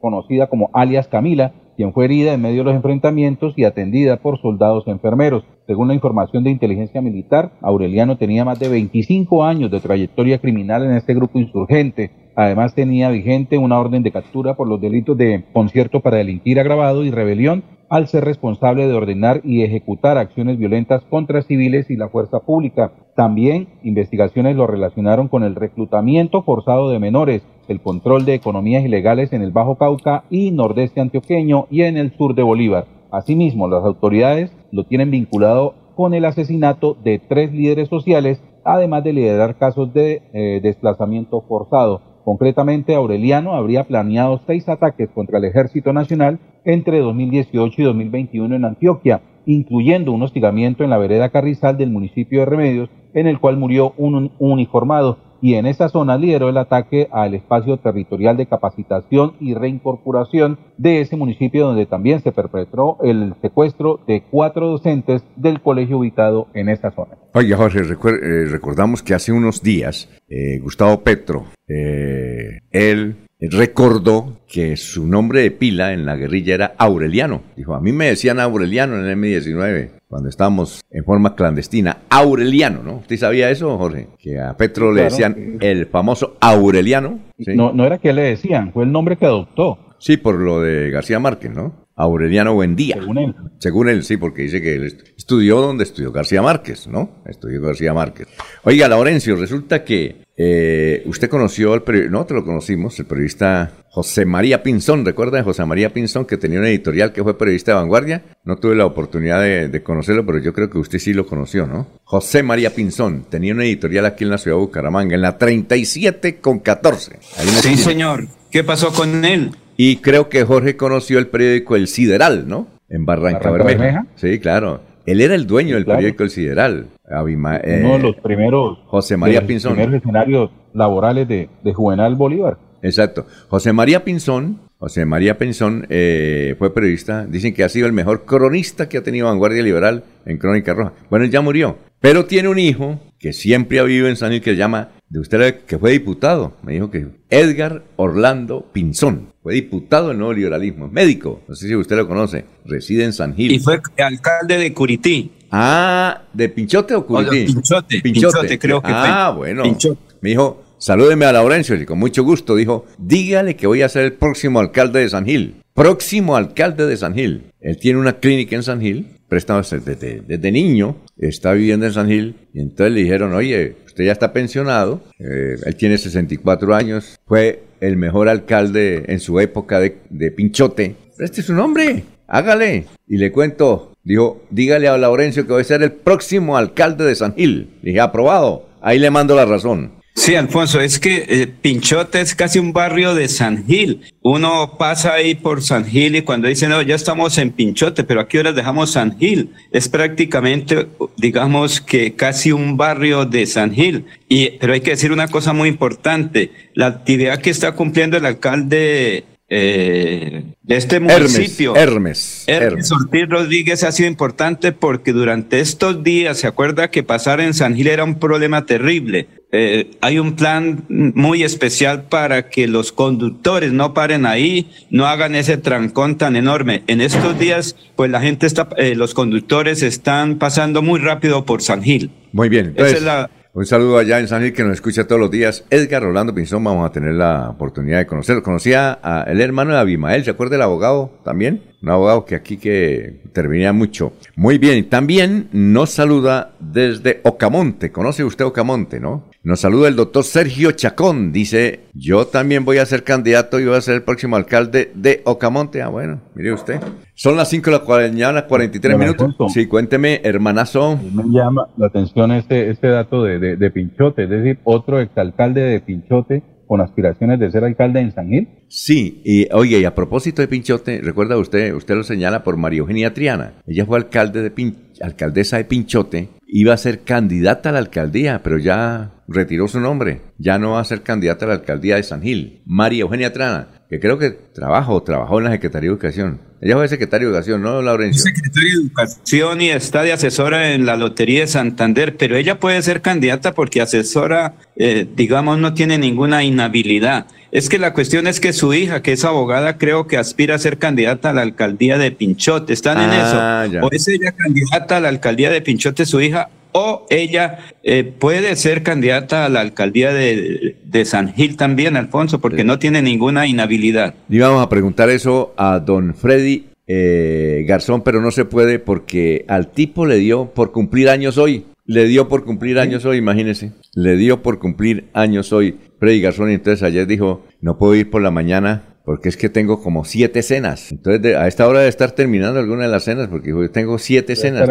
Speaker 6: conocida como alias Camila, quien fue herida en medio de los enfrentamientos y atendida por soldados enfermeros. Según la información de inteligencia militar, Aureliano tenía más de 25 años de trayectoria criminal en este grupo insurgente. Además tenía vigente una orden de captura por los delitos de concierto para delinquir agravado y rebelión al ser responsable de ordenar y ejecutar acciones violentas contra civiles y la fuerza pública. También investigaciones lo relacionaron con el reclutamiento forzado de menores, el control de economías ilegales en el Bajo Cauca y nordeste antioqueño y en el sur de Bolívar. Asimismo, las autoridades lo tienen vinculado con el asesinato de tres líderes sociales, además de liderar casos de eh, desplazamiento forzado. Concretamente, Aureliano habría planeado seis ataques contra el Ejército Nacional entre 2018 y 2021 en Antioquia, incluyendo un hostigamiento en la vereda Carrizal del municipio de Remedios, en el cual murió un un uniformado, y en esa zona lideró el ataque al espacio territorial de capacitación y reincorporación de ese municipio, donde también se perpetró el secuestro de cuatro docentes del colegio ubicado en esa zona.
Speaker 1: Oiga, Jorge, eh, recordamos que hace unos días eh, Gustavo Petro, eh, él recordó que su nombre de pila en la guerrilla era Aureliano. Dijo, a mí me decían Aureliano en el M19, cuando estábamos en forma clandestina. Aureliano, ¿no? ¿Usted sabía eso, Jorge? Que a Petro le decían el famoso Aureliano. ¿sí?
Speaker 6: No, no era que le decían, fue el nombre que adoptó.
Speaker 1: Sí, por lo de García Márquez, ¿no? Aureliano Buendía.
Speaker 6: Según él.
Speaker 1: Según él, sí, porque dice que él est- estudió donde estudió García Márquez, ¿no? Estudió García Márquez. Oiga, Laurencio, resulta que eh, usted conoció al periodista, no te lo conocimos, el periodista José María Pinzón, ¿recuerda de José María Pinzón que tenía una editorial que fue periodista de vanguardia? No tuve la oportunidad de, de conocerlo, pero yo creo que usted sí lo conoció, ¿no? José María Pinzón tenía una editorial aquí en la ciudad de Bucaramanga, en la 37 con 14. ahí en la
Speaker 3: Sí, señor. ¿Qué pasó con él?
Speaker 1: Y creo que Jorge conoció el periódico El Sideral, ¿no? En Barranca,
Speaker 6: Barranca
Speaker 1: Bermeja.
Speaker 6: Bermeja.
Speaker 1: Sí, claro. Él era el dueño del
Speaker 6: claro.
Speaker 1: periódico El Sideral. Abima- eh,
Speaker 6: Uno de los primeros.
Speaker 1: José María
Speaker 6: de los
Speaker 1: Pinzón.
Speaker 6: primeros escenarios laborales de, de Juvenal Bolívar.
Speaker 1: Exacto. José María Pinzón, José María Pinzón eh, fue periodista. Dicen que ha sido el mejor cronista que ha tenido Vanguardia Liberal en Crónica Roja. Bueno, él ya murió. Pero tiene un hijo que siempre ha vivido en San Gil que se llama, de usted que fue diputado, me dijo que Edgar Orlando Pinzón. Fue diputado del nuevo liberalismo, médico. No sé si usted lo conoce. Reside en San Gil.
Speaker 3: Y fue alcalde de Curití.
Speaker 1: Ah, ¿de Pinchote o
Speaker 3: O de
Speaker 1: Curití?
Speaker 3: Pinchote, Pinchote, creo que fue.
Speaker 1: Ah, bueno.
Speaker 3: Pinchote.
Speaker 1: Me dijo, salúdeme a Laurencio, y con mucho gusto. Dijo, dígale que voy a ser el próximo alcalde de San Gil. Próximo alcalde de San Gil. Él tiene una clínica en San Gil, prestado desde, desde- niño, está viviendo en San Gil, y entonces le dijeron, oye, usted ya está pensionado, eh, él tiene 64 años, fue el mejor alcalde en su época de, de Pinchote. Preste su nombre, hágale. Y le cuento, dijo, dígale a Laurencio que voy a ser el próximo alcalde de San Gil. Le dije, aprobado. Ahí le mando la razón.
Speaker 3: Sí, Alfonso, es que eh, Pinchote es casi un barrio de San Gil. Uno pasa ahí por San Gil y cuando dice, no, ya estamos en Pinchote, pero ¿a qué horas dejamos San Gil? Es prácticamente, digamos que casi un barrio de San Gil. Y, pero hay que decir una cosa muy importante. La actividad que está cumpliendo el alcalde eh, de este municipio.
Speaker 1: Hermes. Hermes.
Speaker 3: Hermes Ortiz Rodríguez ha sido importante porque durante estos días, se acuerda que pasar en San Gil era un problema terrible. Eh, hay un plan muy especial para que los conductores no paren ahí, no hagan ese trancón tan enorme. En estos días, pues la gente está, eh, los conductores están pasando muy rápido por San Gil.
Speaker 1: Muy bien.
Speaker 3: Esa es la-
Speaker 1: un saludo allá en San Gil que nos escucha todos los días. Edgar Rolando Pinzón, vamos a tener la oportunidad de conocerlo. Conocía a el hermano de Abimael, ¿se acuerda el abogado también? Un abogado que aquí que intervenía mucho. Muy bien, también nos saluda desde Ocamonte. ¿Conoce usted Ocamonte, no? Nos saluda el doctor Sergio Chacón. Dice, yo también voy a ser candidato y voy a ser el próximo alcalde de Ocamonte. Ah, bueno, mire usted. Son las 5 de la mañana, 43
Speaker 6: Don
Speaker 1: minutos. Sí, cuénteme, hermanazo.
Speaker 6: Me llama la atención este, este dato de, de, de Pinchote, es decir, otro exalcalde de Pinchote con aspiraciones de ser alcalde en San Gil.
Speaker 1: Sí, y oye, y a propósito de Pinchote, recuerda usted, usted lo señala por María Eugenia Triana. Ella fue alcalde de Pin- alcaldesa de Pinchote, iba a ser candidata a la alcaldía, pero ya retiró su nombre. Ya no va a ser candidata a la alcaldía de San Gil. María Eugenia Triana, que creo que trabaja o trabajó en la Secretaría de Educación. Ella fue secretaria de Educación, ¿no, Laurencio?
Speaker 3: secretaria de Educación y está de asesora en la Lotería de Santander, pero ella puede ser candidata porque asesora, eh, digamos, no tiene ninguna inhabilidad. Es que la cuestión es que su hija, que es abogada, creo que aspira a ser candidata a la alcaldía de Pinchote. ¿Están en
Speaker 1: Ah,
Speaker 3: eso?
Speaker 1: ya.
Speaker 3: O es ella candidata a la alcaldía de Pinchote, su hija, o ella eh, puede ser candidata a la alcaldía de, de San Gil también, Alfonso, porque no tiene ninguna inhabilidad.
Speaker 1: Íbamos a preguntar eso a don Freddy eh, Garzón, pero no se puede porque al tipo le dio por cumplir años hoy. Le dio por cumplir años hoy, imagínese. Le dio por cumplir años hoy Freddy Garzón y entonces ayer dijo, no puedo ir por la mañana porque es que tengo como siete cenas. Entonces de- a esta hora de estar terminando alguna de las cenas porque dijo, tengo siete cenas.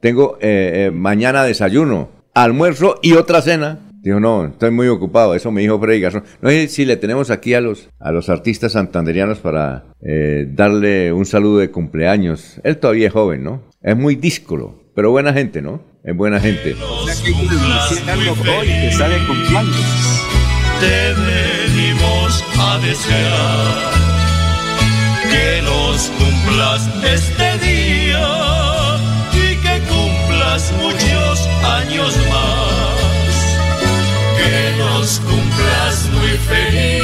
Speaker 1: Tengo eh, eh, mañana desayuno, almuerzo y otra cena. Dijo, no, estoy muy ocupado. Eso me dijo Freddy Garzón. No sé si le tenemos aquí a los, a los artistas santanderianos para eh, darle un saludo de cumpleaños. Él todavía es joven, ¿no? Es muy díscolo, pero buena gente, ¿no? Es buena gente.
Speaker 3: O sea, que hoy, cumpleaños.
Speaker 9: te venimos a desear que los cumplas este día años más. Que los cumplas muy feliz,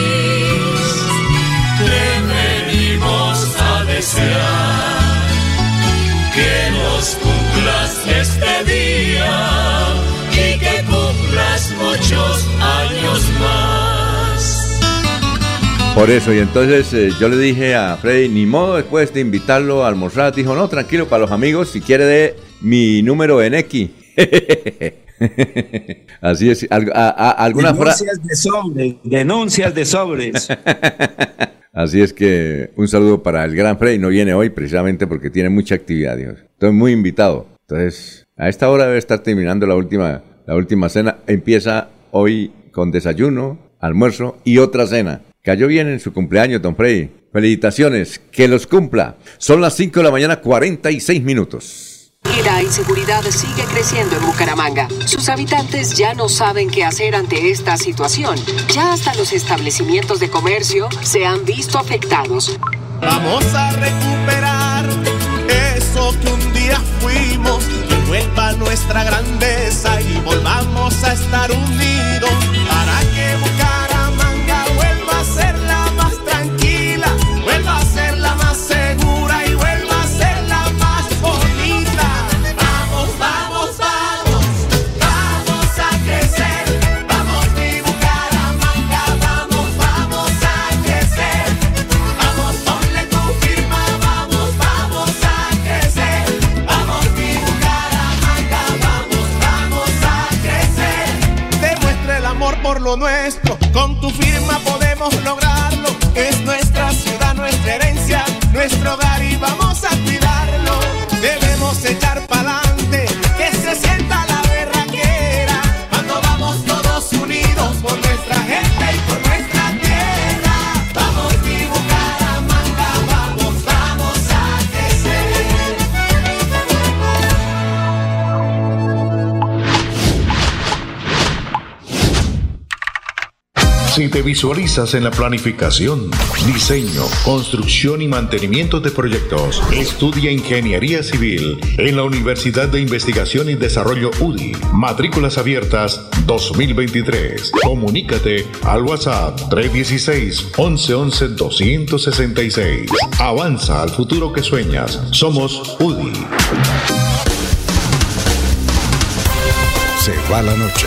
Speaker 9: te venimos a desear que los cumplas este día y que cumplas muchos años más.
Speaker 1: Por eso, y entonces eh, yo le dije a Freddy, ni modo después de invitarlo a almorzar, dijo, no, tranquilo, para los amigos, si quiere de mi número en X. Así es, al- a- a- alguna frase...
Speaker 3: Denuncias de sobres, denuncias de sobres.
Speaker 1: Así es que un saludo para el gran Freddy, no viene hoy precisamente porque tiene mucha actividad, Dios. Estoy muy invitado. Entonces, a esta hora debe estar terminando la última, la última cena. Empieza hoy con desayuno, almuerzo y otra cena. Cayó bien en su cumpleaños, don Freddy. Felicitaciones, que los cumpla. Son las 5 de la mañana, 46 minutos.
Speaker 10: Y la inseguridad sigue creciendo en Bucaramanga. Sus habitantes ya no saben qué hacer ante esta situación. Ya hasta los establecimientos de comercio se han visto afectados.
Speaker 9: Vamos a recuperar eso que un día fuimos, que vuelva nuestra grandeza y volvamos a estar unidos
Speaker 11: Si te visualizas en la planificación, diseño, construcción y mantenimiento de proyectos, estudia Ingeniería Civil en la Universidad de Investigación y Desarrollo UDI. Matrículas abiertas 2023. Comunícate al WhatsApp 316-1111-266. Avanza al futuro que sueñas. Somos UDI.
Speaker 2: Se va la noche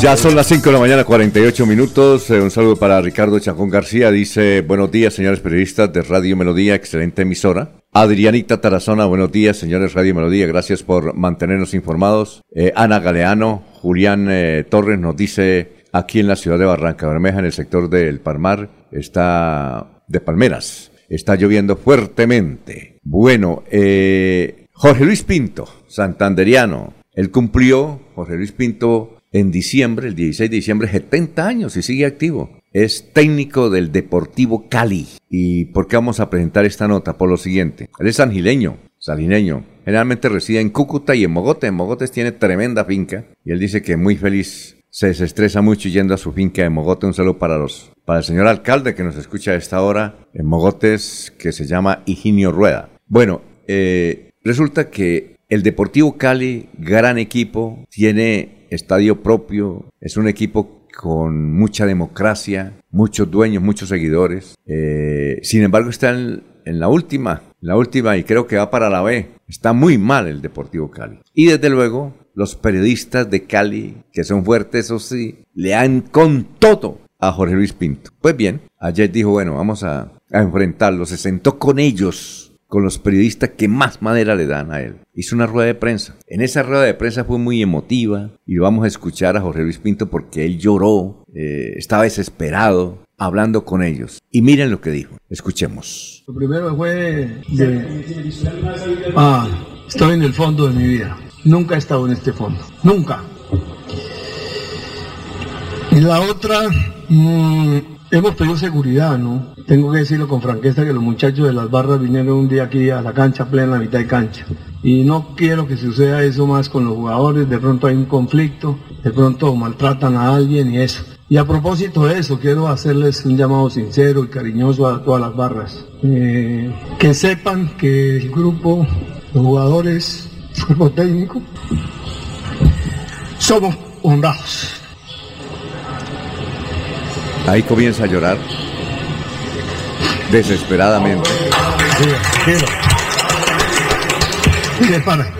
Speaker 1: Ya son las 5 de la mañana, 48 minutos. Eh, un saludo para Ricardo Chacón García. Dice, buenos días, señores periodistas de Radio Melodía, excelente emisora. Adrianita Tarazona, buenos días, señores Radio Melodía, gracias por mantenernos informados. Eh, Ana Galeano, Julián eh, Torres nos dice, aquí en la ciudad de Barranca Bermeja, en el sector del Palmar, está de Palmeras, está lloviendo fuertemente. Bueno, Jorge Luis Pinto, santanderiano, él cumplió, Jorge Luis Pinto, en diciembre, el 16 de diciembre, 70 años y sigue activo. Es técnico del Deportivo Cali. ¿Y por qué vamos a presentar esta nota? Por lo siguiente. Él es sangileño, salineño. Generalmente reside en Cúcuta y en Mogotes. En Mogotes tiene tremenda finca. Y él dice que muy feliz. Se desestresa mucho yendo a su finca de Mogote. Un saludo para los, para el señor alcalde que nos escucha a esta hora en Mogotes, que se llama Higinio Rueda. Bueno, eh, resulta que el Deportivo Cali, gran equipo, tiene estadio propio, es un equipo con mucha democracia, muchos dueños, muchos seguidores. Eh, sin embargo, está en, la última, la última y creo que va para la B. Está muy mal el Deportivo Cali. Y desde luego, los periodistas de Cali, que son fuertes, eso sí, le dan con todo a Jorge Luis Pinto. Pues bien, ayer dijo, bueno, vamos a, a enfrentarlo. Se sentó con ellos con los periodistas que más madera le dan a él. Hizo una rueda de prensa. En esa rueda de prensa fue muy emotiva y vamos a escuchar a Jorge Luis Pinto porque él lloró, eh, estaba desesperado hablando con ellos. Y miren lo que dijo. Escuchemos.
Speaker 12: Lo primero fue de... Ah, estoy en el fondo de mi vida. Nunca he estado en este fondo. Nunca. Y la otra, mmm, hemos pedido seguridad, ¿no? Tengo que decirlo con franqueza que los muchachos de las barras vinieron un día aquí a la cancha plena, a mitad de cancha. Y no quiero que suceda eso más con los jugadores, de pronto hay un conflicto, de pronto maltratan a alguien y eso. Y a propósito de eso, quiero hacerles un llamado sincero y cariñoso a todas las barras. Eh, que sepan que el grupo, los jugadores, el cuerpo técnico, somos honrados.
Speaker 1: Ahí comienza a llorar desesperadamente.
Speaker 12: Mire, para,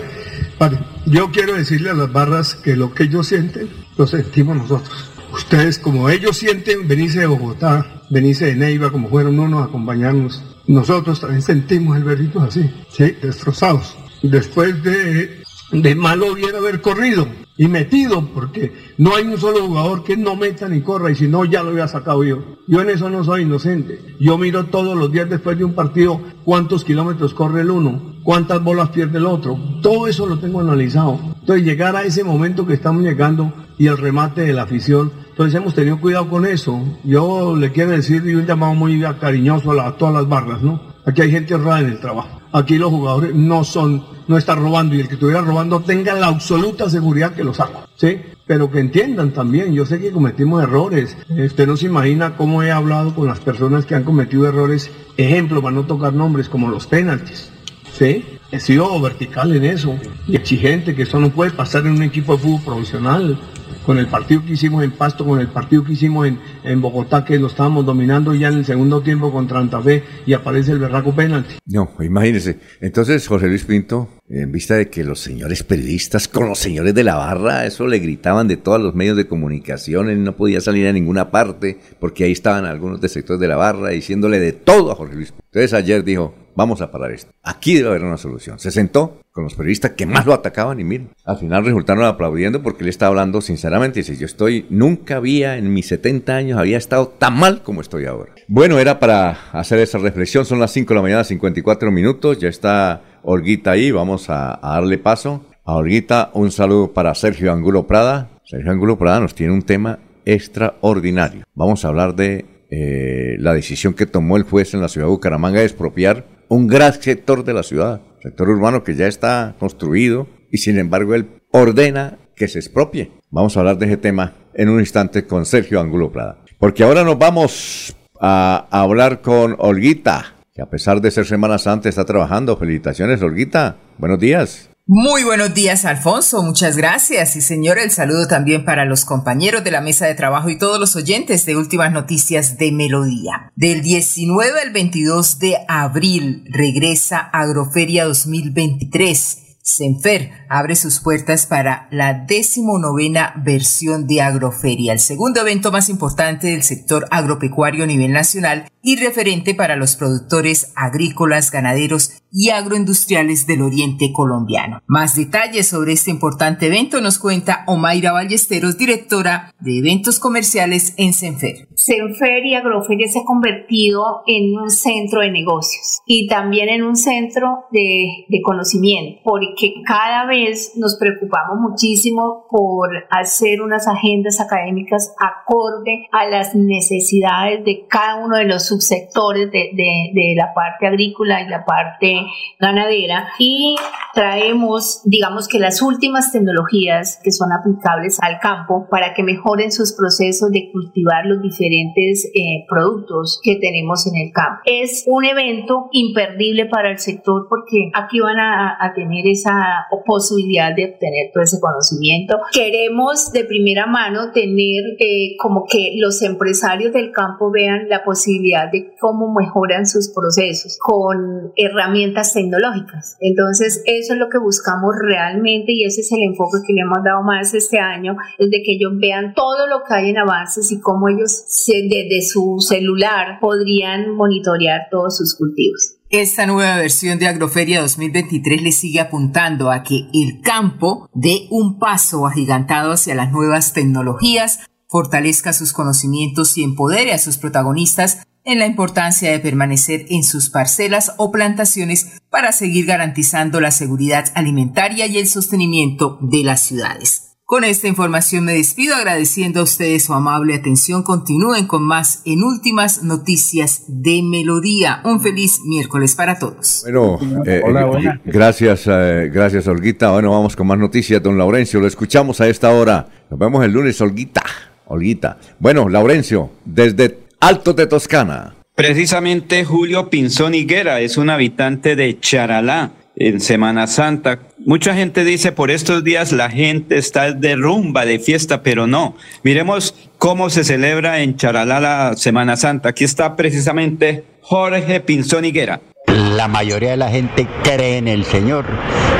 Speaker 12: para, yo quiero decirle a las barras que lo que ellos sienten, lo sentimos nosotros. Ustedes, como ellos sienten, venirse de Bogotá, venirse de Neiva, como fueron unos a acompañarnos. Nosotros también sentimos el berrito así, sí, destrozados. Después de, de malo hubiera haber corrido y metido, porque no hay un solo jugador que no meta ni corra, y si no, ya lo había sacado yo. Yo en eso no soy inocente. Yo miro todos los días después de un partido cuántos kilómetros corre el uno, cuántas bolas pierde el otro. Todo eso lo tengo analizado. Entonces, llegar a ese momento que estamos llegando y el remate de la afición, entonces hemos tenido cuidado con eso. Yo le quiero decir y un llamado muy cariñoso a, a todas las barras, ¿no? Aquí hay gente honrada en el trabajo. Aquí los jugadores no son, no están robando y el que estuviera robando tenga la absoluta seguridad que lo saco, ¿sí? Pero que entiendan también, yo sé que cometimos errores. Usted no se imagina cómo he hablado con las personas que han cometido errores, ejemplo, para no tocar nombres, como los penaltis, ¿sí? He sido vertical en eso y exigente, que eso no puede pasar en un equipo de fútbol profesional con el partido que hicimos en Pasto, con el partido que hicimos en, en Bogotá, que lo estábamos dominando ya en el segundo tiempo contra Santa Fe y aparece el berraco penalti.
Speaker 1: No, imagínese. Entonces, José Luis Pinto, en vista de que los señores periodistas con los señores de la barra, eso le gritaban de todos los medios de comunicación, él no podía salir a ninguna parte, porque ahí estaban algunos de sectores de la barra diciéndole de todo a José Luis. Entonces ayer dijo, vamos a parar esto. Aquí debe haber una solución. Se sentó con los periodistas que más lo atacaban y miren, al final resultaron aplaudiendo porque él está hablando sinceramente. Dice, yo estoy, nunca había en mis 70 años, había estado tan mal como estoy ahora. Bueno, era para hacer esa reflexión. Son las 5 de la mañana, 54 minutos. Ya está Olguita ahí. Vamos a, a darle paso. A Olguita, un saludo para Sergio Angulo Prada. Sergio Angulo Prada nos tiene un tema extraordinario. Vamos a hablar de eh, la decisión que tomó el juez en la ciudad de Bucaramanga de expropiar un gran sector de la ciudad, sector urbano que ya está construido y sin embargo él ordena que se expropie. Vamos a hablar de ese tema en un instante con Sergio Angulo Prada. Porque ahora nos vamos a, hablar con Olguita, que a pesar de ser Semana Santa está trabajando. Felicitaciones, Olguita. Buenos días.
Speaker 13: Muy buenos días, Alfonso. Muchas gracias. Y señor, el saludo también para los compañeros de la mesa de trabajo y todos los oyentes de Últimas Noticias de Melodía. Del 19 al 22 de abril regresa Agroferia 2023. Senfer abre sus puertas para la decimonovena versión de Agroferia, el segundo evento más importante del sector agropecuario a nivel nacional y referente para los productores agrícolas, ganaderos y agroindustriales del oriente colombiano. Más detalles sobre este importante evento nos cuenta Omaira Ballesteros, directora de eventos comerciales en Senfer.
Speaker 14: Senfer y Agroferia se ha convertido en un centro de negocios y también en un centro de, de conocimiento, porque cada vez nos preocupamos muchísimo por hacer unas agendas académicas acorde a las necesidades de cada uno de los subsectores de, de, de la parte agrícola y la parte ganadera y traemos, digamos que las últimas tecnologías que son aplicables al campo para que mejoren sus procesos de cultivar los diferentes eh, productos que tenemos en el campo. Es un evento imperdible para el sector porque aquí van a, a tener esa posibilidad de obtener todo ese conocimiento. Queremos de primera mano tener eh, como que los empresarios del campo vean la posibilidad de cómo mejoran sus procesos con herramientas tecnológicas. Entonces, eso es lo que buscamos realmente y ese es el enfoque que le hemos dado más este año, es de que ellos vean todo lo que hay en avances y cómo ellos desde su celular podrían monitorear todos sus cultivos.
Speaker 13: Esta nueva versión de Agroferia 2023 le sigue apuntando a que el campo dé un paso agigantado hacia las nuevas tecnologías, fortalezca sus conocimientos y empodere a sus protagonistas en la importancia de permanecer en sus parcelas o plantaciones para seguir garantizando la seguridad alimentaria y el sostenimiento de las ciudades. Con esta información me despido agradeciendo a ustedes su amable atención. Continúen con más en últimas noticias de Melodía. Un feliz miércoles para todos.
Speaker 1: Bueno, eh, eh, gracias, eh, gracias Olguita. Bueno, vamos con más noticias, don Laurencio. Lo escuchamos a esta hora. Nos vemos el lunes, Olguita. Olguita. Bueno, Laurencio, desde Altos de Toscana.
Speaker 3: Precisamente Julio Pinzón Higuera es un habitante de Charalá en Semana Santa Mucha gente dice por estos días la gente está de rumba, de fiesta, pero no. Miremos cómo se celebra en Charalá la Semana Santa. Aquí está precisamente Jorge Pinzón Higuera
Speaker 15: la mayoría de la gente cree en el Señor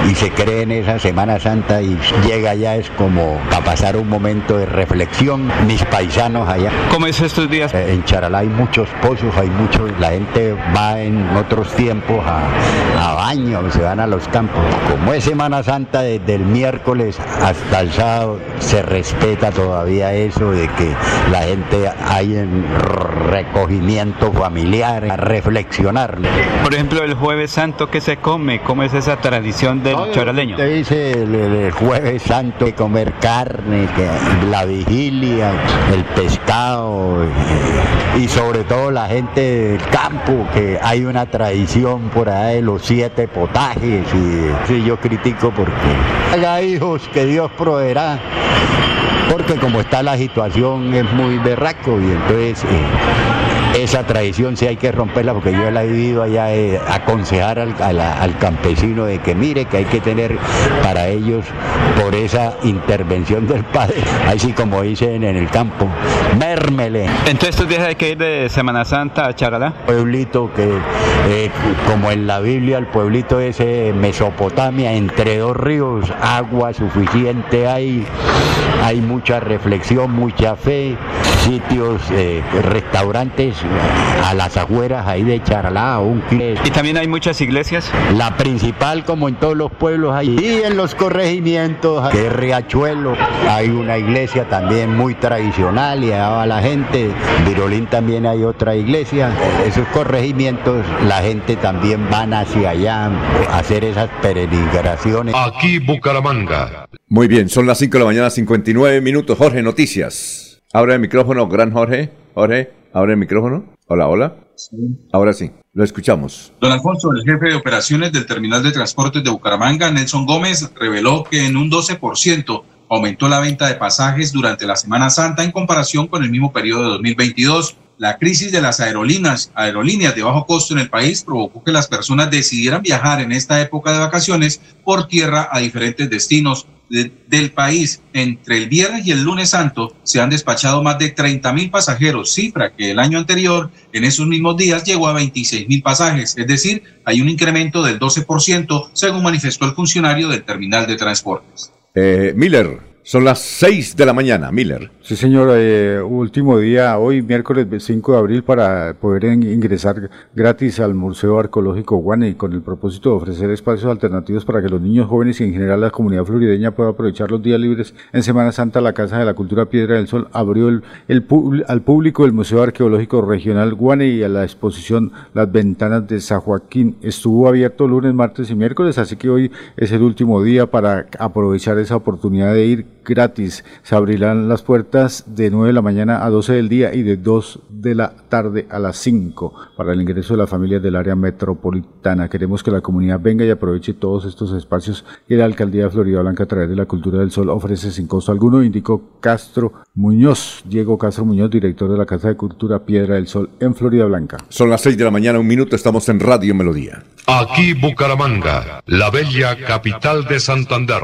Speaker 15: y se cree en esa Semana Santa y llega ya es como a pasar un momento de reflexión. Mis paisanos allá.
Speaker 3: ¿Cómo es estos días?
Speaker 15: Eh, en Charalá hay muchos pozos, hay muchos, la gente va en otros tiempos a, a baño, se van a los campos. Como es Semana Santa desde el miércoles hasta el sábado, se respeta todavía eso de que la gente hay en recogimiento familiar, a reflexionar.
Speaker 3: Por ejemplo, el jueves santo que se come, ¿cómo es esa tradición del choraleño?
Speaker 15: Te dice el, jueves santo comer carne, que la vigilia, el pescado y, sobre todo la gente del campo, que hay una tradición por ahí de los siete potajes y yo critico porque haga hijos que Dios proveerá porque como está la situación es muy berraco y entonces eh, esa tradición sí hay que romperla porque yo la he vivido allá eh, aconsejar al, al, campesino de que mire que hay que tener para ellos por esa intervención del padre, ahí sí como dicen en el campo, mérmele.
Speaker 3: Entonces estos días hay que ir de Semana Santa a Charalá.
Speaker 15: Pueblito que eh, como en la Biblia el pueblito ese Mesopotamia entre dos ríos, agua suficiente hay, hay mucha reflexión, mucha fe, sitios, eh, restaurantes a las afueras ahí de Charalá, un
Speaker 3: ¿Y también hay muchas iglesias?
Speaker 15: La principal, como en todos los pueblos, ahí. Y en los corregimientos, que Riachuelo, hay una iglesia también muy tradicional y va la gente. Virolín también hay otra iglesia. Esos corregimientos, la gente también van hacia allá a hacer esas peregrinaciones.
Speaker 16: Aquí Bucaramanga.
Speaker 1: Muy bien, son las 5 de la mañana, 59 minutos. Jorge, noticias. Abre el micrófono, gran Jorge. Jorge, abre el micrófono. Hola, hola. Sí. Ahora sí, lo escuchamos.
Speaker 6: Don Alfonso, el jefe de operaciones del terminal de transportes de Bucaramanga, Nelson Gómez, reveló que en un 12% aumentó la venta de pasajes durante la Semana Santa en comparación con el mismo periodo de 2022. La crisis de las aerolíneas, aerolíneas de bajo costo en el país provocó que las personas decidieran viajar en esta época de vacaciones por tierra a diferentes destinos del país. Entre el viernes y el lunes santo se han despachado más de 30 mil pasajeros, cifra que el año anterior, en esos mismos días, llegó a 26 mil pasajes. Es decir, hay un incremento del 12%, según manifestó el funcionario del terminal de transportes.
Speaker 1: Eh, Miller. Son las 6 de la mañana, Miller.
Speaker 5: Sí, señor. Eh, último día, hoy, miércoles 5 de abril, para poder ingresar gratis al Museo Arqueológico Guane con el propósito de ofrecer espacios alternativos para que los niños jóvenes y en general la comunidad florideña pueda aprovechar los días libres. En Semana Santa, la Casa de la Cultura Piedra del Sol abrió el, al público el Museo Arqueológico Regional Guane y a la exposición Las Ventanas de San Joaquín. Estuvo abierto lunes, martes y miércoles, así que hoy es el último día para aprovechar esa oportunidad de ir gratis. Se abrirán las puertas de 9 de la mañana a 12 del día y de 2 de la tarde a las 5 para el ingreso de las familias del área metropolitana. Queremos que la comunidad venga y aproveche todos estos espacios que la Alcaldía de Florida Blanca a través de la Cultura del Sol ofrece sin costo alguno, indicó Castro Muñoz, Diego Castro Muñoz, director de la Casa de Cultura Piedra del Sol en Florida Blanca.
Speaker 1: Son las 6 de la mañana, un minuto, estamos en Radio Melodía.
Speaker 16: Aquí Bucaramanga, la bella capital de Santander.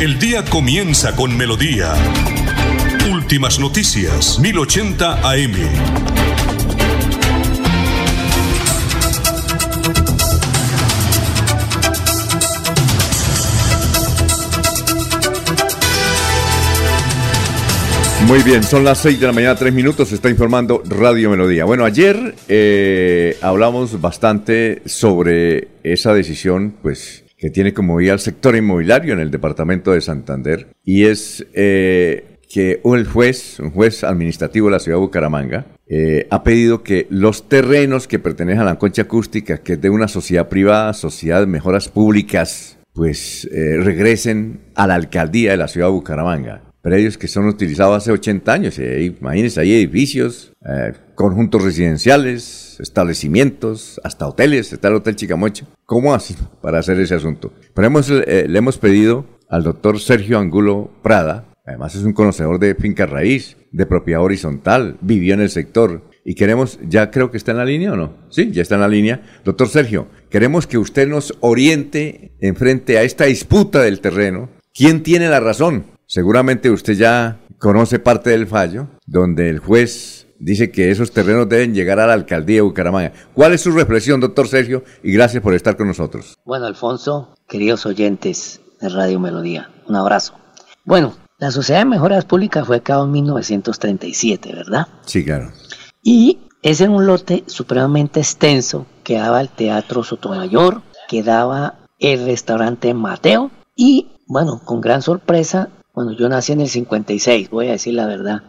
Speaker 8: El día comienza con Melodía. Últimas noticias, 1080 AM.
Speaker 1: Muy bien, son las 6 de la mañana, 3 minutos, se está informando Radio Melodía. Bueno, ayer eh, hablamos bastante sobre esa decisión, pues, que tiene como guía el sector inmobiliario en el departamento de Santander, y es eh, que el juez, un juez administrativo de la ciudad de Bucaramanga, eh, ha pedido que los terrenos que pertenecen a la concha acústica, que es de una sociedad privada, sociedad de mejoras públicas, pues regresen a la alcaldía de la ciudad de Bucaramanga predios que son utilizados hace 80 años. Eh, imagínense, hay edificios, eh, conjuntos residenciales, establecimientos, hasta hoteles, está el Hotel Chicamocha. ¿Cómo así para hacer ese asunto? Pero eh, le hemos pedido al doctor Sergio Angulo Prada, además es un conocedor de finca raíz, de propiedad horizontal, vivió en el sector, y queremos, ya creo que está en la línea o no? Sí, ya está en la línea. Doctor Sergio, queremos que usted nos oriente en frente a esta disputa del terreno. ¿Quién tiene la razón? Seguramente usted ya conoce parte del fallo, donde el juez dice que esos terrenos deben llegar a la alcaldía de Bucaramanga. ¿Cuál es su reflexión, doctor Sergio? Y gracias por estar con nosotros.
Speaker 17: Bueno, Alfonso, queridos oyentes de Radio Melodía, un abrazo. Bueno, la Sociedad de Mejoras Públicas fue creada en 1937, ¿verdad?
Speaker 1: Sí, claro.
Speaker 17: Y es en un lote supremamente extenso que daba el Teatro Sotomayor, que daba el restaurante Mateo y, bueno, con gran sorpresa, bueno, yo nací en el 56, voy a decir la verdad.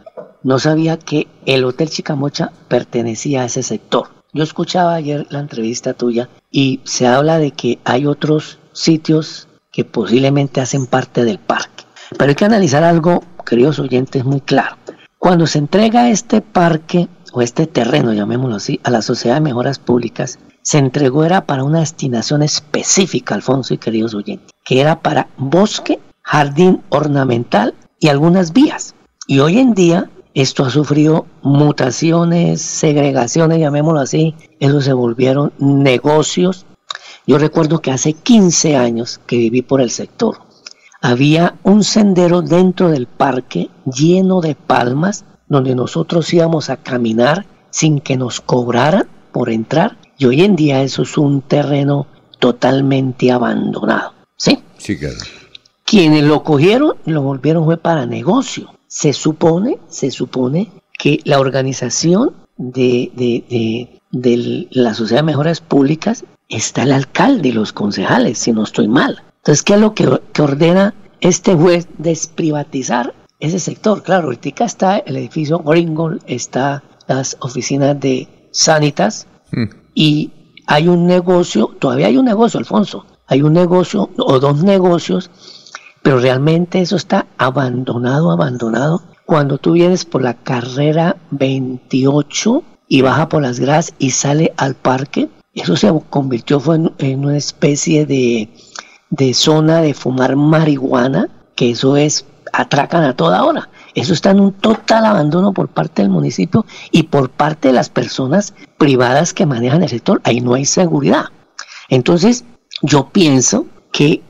Speaker 17: No sabía que el Hotel Chicamocha pertenecía a ese sector. Yo escuchaba ayer la entrevista tuya y se habla de que hay otros sitios que posiblemente hacen parte del parque. Pero hay que analizar algo, queridos oyentes, muy claro. Cuando se entrega este parque o este terreno, llamémoslo así, a la Sociedad de Mejoras Públicas, se entregó era para una destinación específica, Alfonso y queridos oyentes, que era para bosque jardín ornamental y algunas vías. Y hoy en día esto ha sufrido mutaciones, segregaciones, llamémoslo así. Eso se volvieron negocios. Yo recuerdo que hace 15 años que viví por el sector. Había un sendero dentro del parque lleno de palmas donde nosotros íbamos a caminar sin que nos cobraran por entrar. Y hoy en día eso es un terreno totalmente abandonado. ¿Sí?
Speaker 1: Sí, claro.
Speaker 17: Quienes lo cogieron lo volvieron fue para negocio. Se supone, se supone que la organización de, de, de, la Sociedad de Mejoras Públicas está el alcalde y los concejales, si no estoy mal. Entonces, ¿qué es lo que, ordena este juez? Desprivatizar ese sector. Claro, ahorita está el edificio Gringol, está las oficinas de Sanitas hmm. y hay un negocio, todavía hay un negocio, Alfonso, hay un negocio o dos negocios pero realmente eso está abandonado, abandonado. Cuando tú vienes por la carrera 28 y baja por las gradas y sale al parque, eso se convirtió en, una especie de, de zona de fumar marihuana, que eso es, atracan a toda hora. Eso está en un total abandono por parte del municipio y por parte de las personas privadas que manejan el sector. Ahí no hay seguridad. Entonces, yo pienso que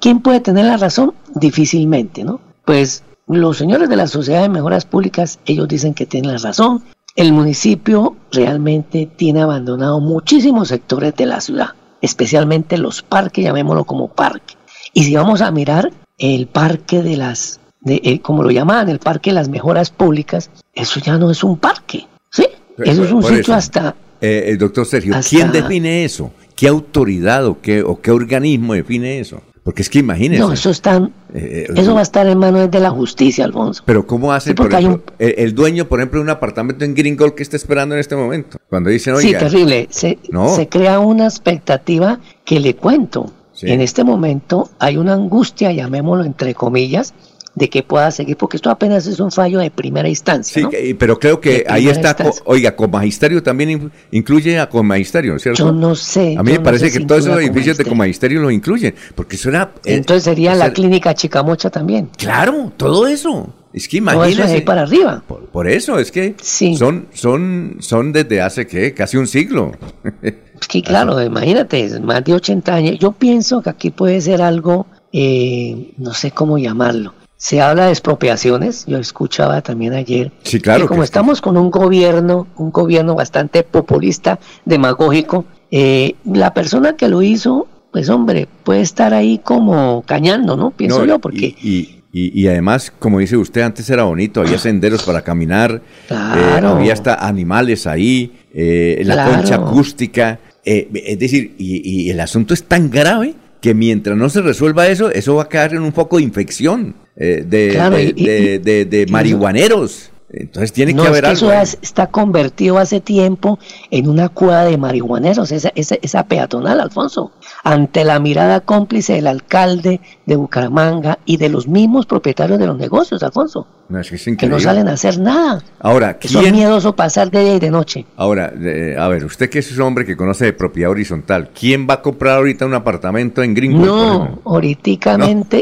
Speaker 17: ¿Quién puede tener la razón? Difícilmente, ¿no? Pues los señores de la Sociedad de Mejoras Públicas, ellos dicen que tienen la razón. El municipio realmente tiene abandonado muchísimos sectores de la ciudad, especialmente los parques, llamémoslo como parque. Y si vamos a mirar el parque de las, de, eh, como lo llamaban, el parque de las mejoras públicas, eso ya no es un parque, ¿sí? Eso es un sitio hasta...
Speaker 1: Eh, el doctor Sergio, ¿quién define eso? ¿Qué autoridad o qué, o qué organismo define eso? Porque es que imagínense.
Speaker 17: No, eso está, eh, eh, eso va a estar en manos de la justicia, Alfonso.
Speaker 1: Pero ¿cómo hace, por ejemplo, el, dueño, por ejemplo, de un apartamento en Gringol que está esperando en este momento? Cuando dicen, oiga...
Speaker 17: Sí, terrible. Se, se crea una expectativa que le cuento. En este momento hay una angustia, llamémoslo entre comillas, de que pueda seguir, porque esto apenas es un fallo de primera instancia.
Speaker 1: Sí, pero creo que ahí está, oiga, con magisterio también incluye a con magisterio, ¿cierto?
Speaker 17: Yo no sé.
Speaker 1: A mí me parece que todos esos edificios de con magisterio lo incluyen, porque eso era...
Speaker 17: Eh, Entonces sería la clínica Chicamocha también.
Speaker 1: Claro, todo eso. Es que imagínese.
Speaker 17: Todo eso para arriba.
Speaker 1: Por, eso, es que son, son, son desde hace, ¿qué? Casi un siglo.
Speaker 17: Sí, claro, imagínate, más de 80 años. Yo pienso que aquí puede ser algo, eh, no sé cómo llamarlo. Se habla de expropiaciones, yo escuchaba también ayer.
Speaker 1: Sí, claro.
Speaker 17: Que como estamos con un gobierno, un gobierno bastante populista, demagógico, eh, la persona que lo hizo, pues hombre, puede estar ahí como cañando, ¿no? Pienso yo, porque...
Speaker 1: Y, y, además, como dice usted, antes era bonito, había senderos para caminar, eh, había hasta animales ahí, la concha acústica, eh, es decir, y, el asunto es tan grave que mientras no se resuelva eso, eso va a caer en un foco de infección eh, de, de, marihuaneros. Entonces tiene que haber
Speaker 17: algo. Eso está convertido hace tiempo en una cueva de marihuaneros, esa, esa, esa, peatonal, Alfonso, ante la mirada cómplice del alcalde de Bucaramanga y de los mismos propietarios de los negocios, Alfonso. que, no salen a hacer nada.
Speaker 1: Ahora,
Speaker 17: ¿quién... Es miedoso pasar de día y de noche.
Speaker 1: Ahora, a ver, usted que es un hombre que conoce de propiedad horizontal, ¿quién va a comprar ahorita un apartamento en Gringo?
Speaker 17: No, ahorita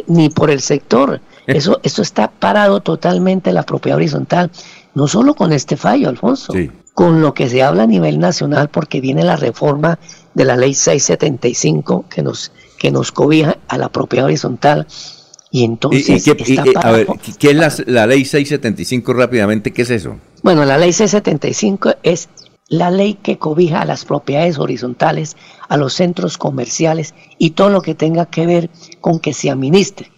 Speaker 17: ni por el sector. Eso, eso está parado totalmente la propiedad horizontal, no solo con este fallo, Alfonso, con lo que se habla a nivel nacional, porque viene la reforma de la ley 675 que nos, que nos cobija a la propiedad horizontal. Y entonces.
Speaker 1: a ver, ¿qué es la, la ley 675 rápidamente? ¿Qué es eso?
Speaker 17: Bueno, la ley 675 es la ley que cobija a las propiedades horizontales, a los centros comerciales y todo lo que tenga que ver con que se administre.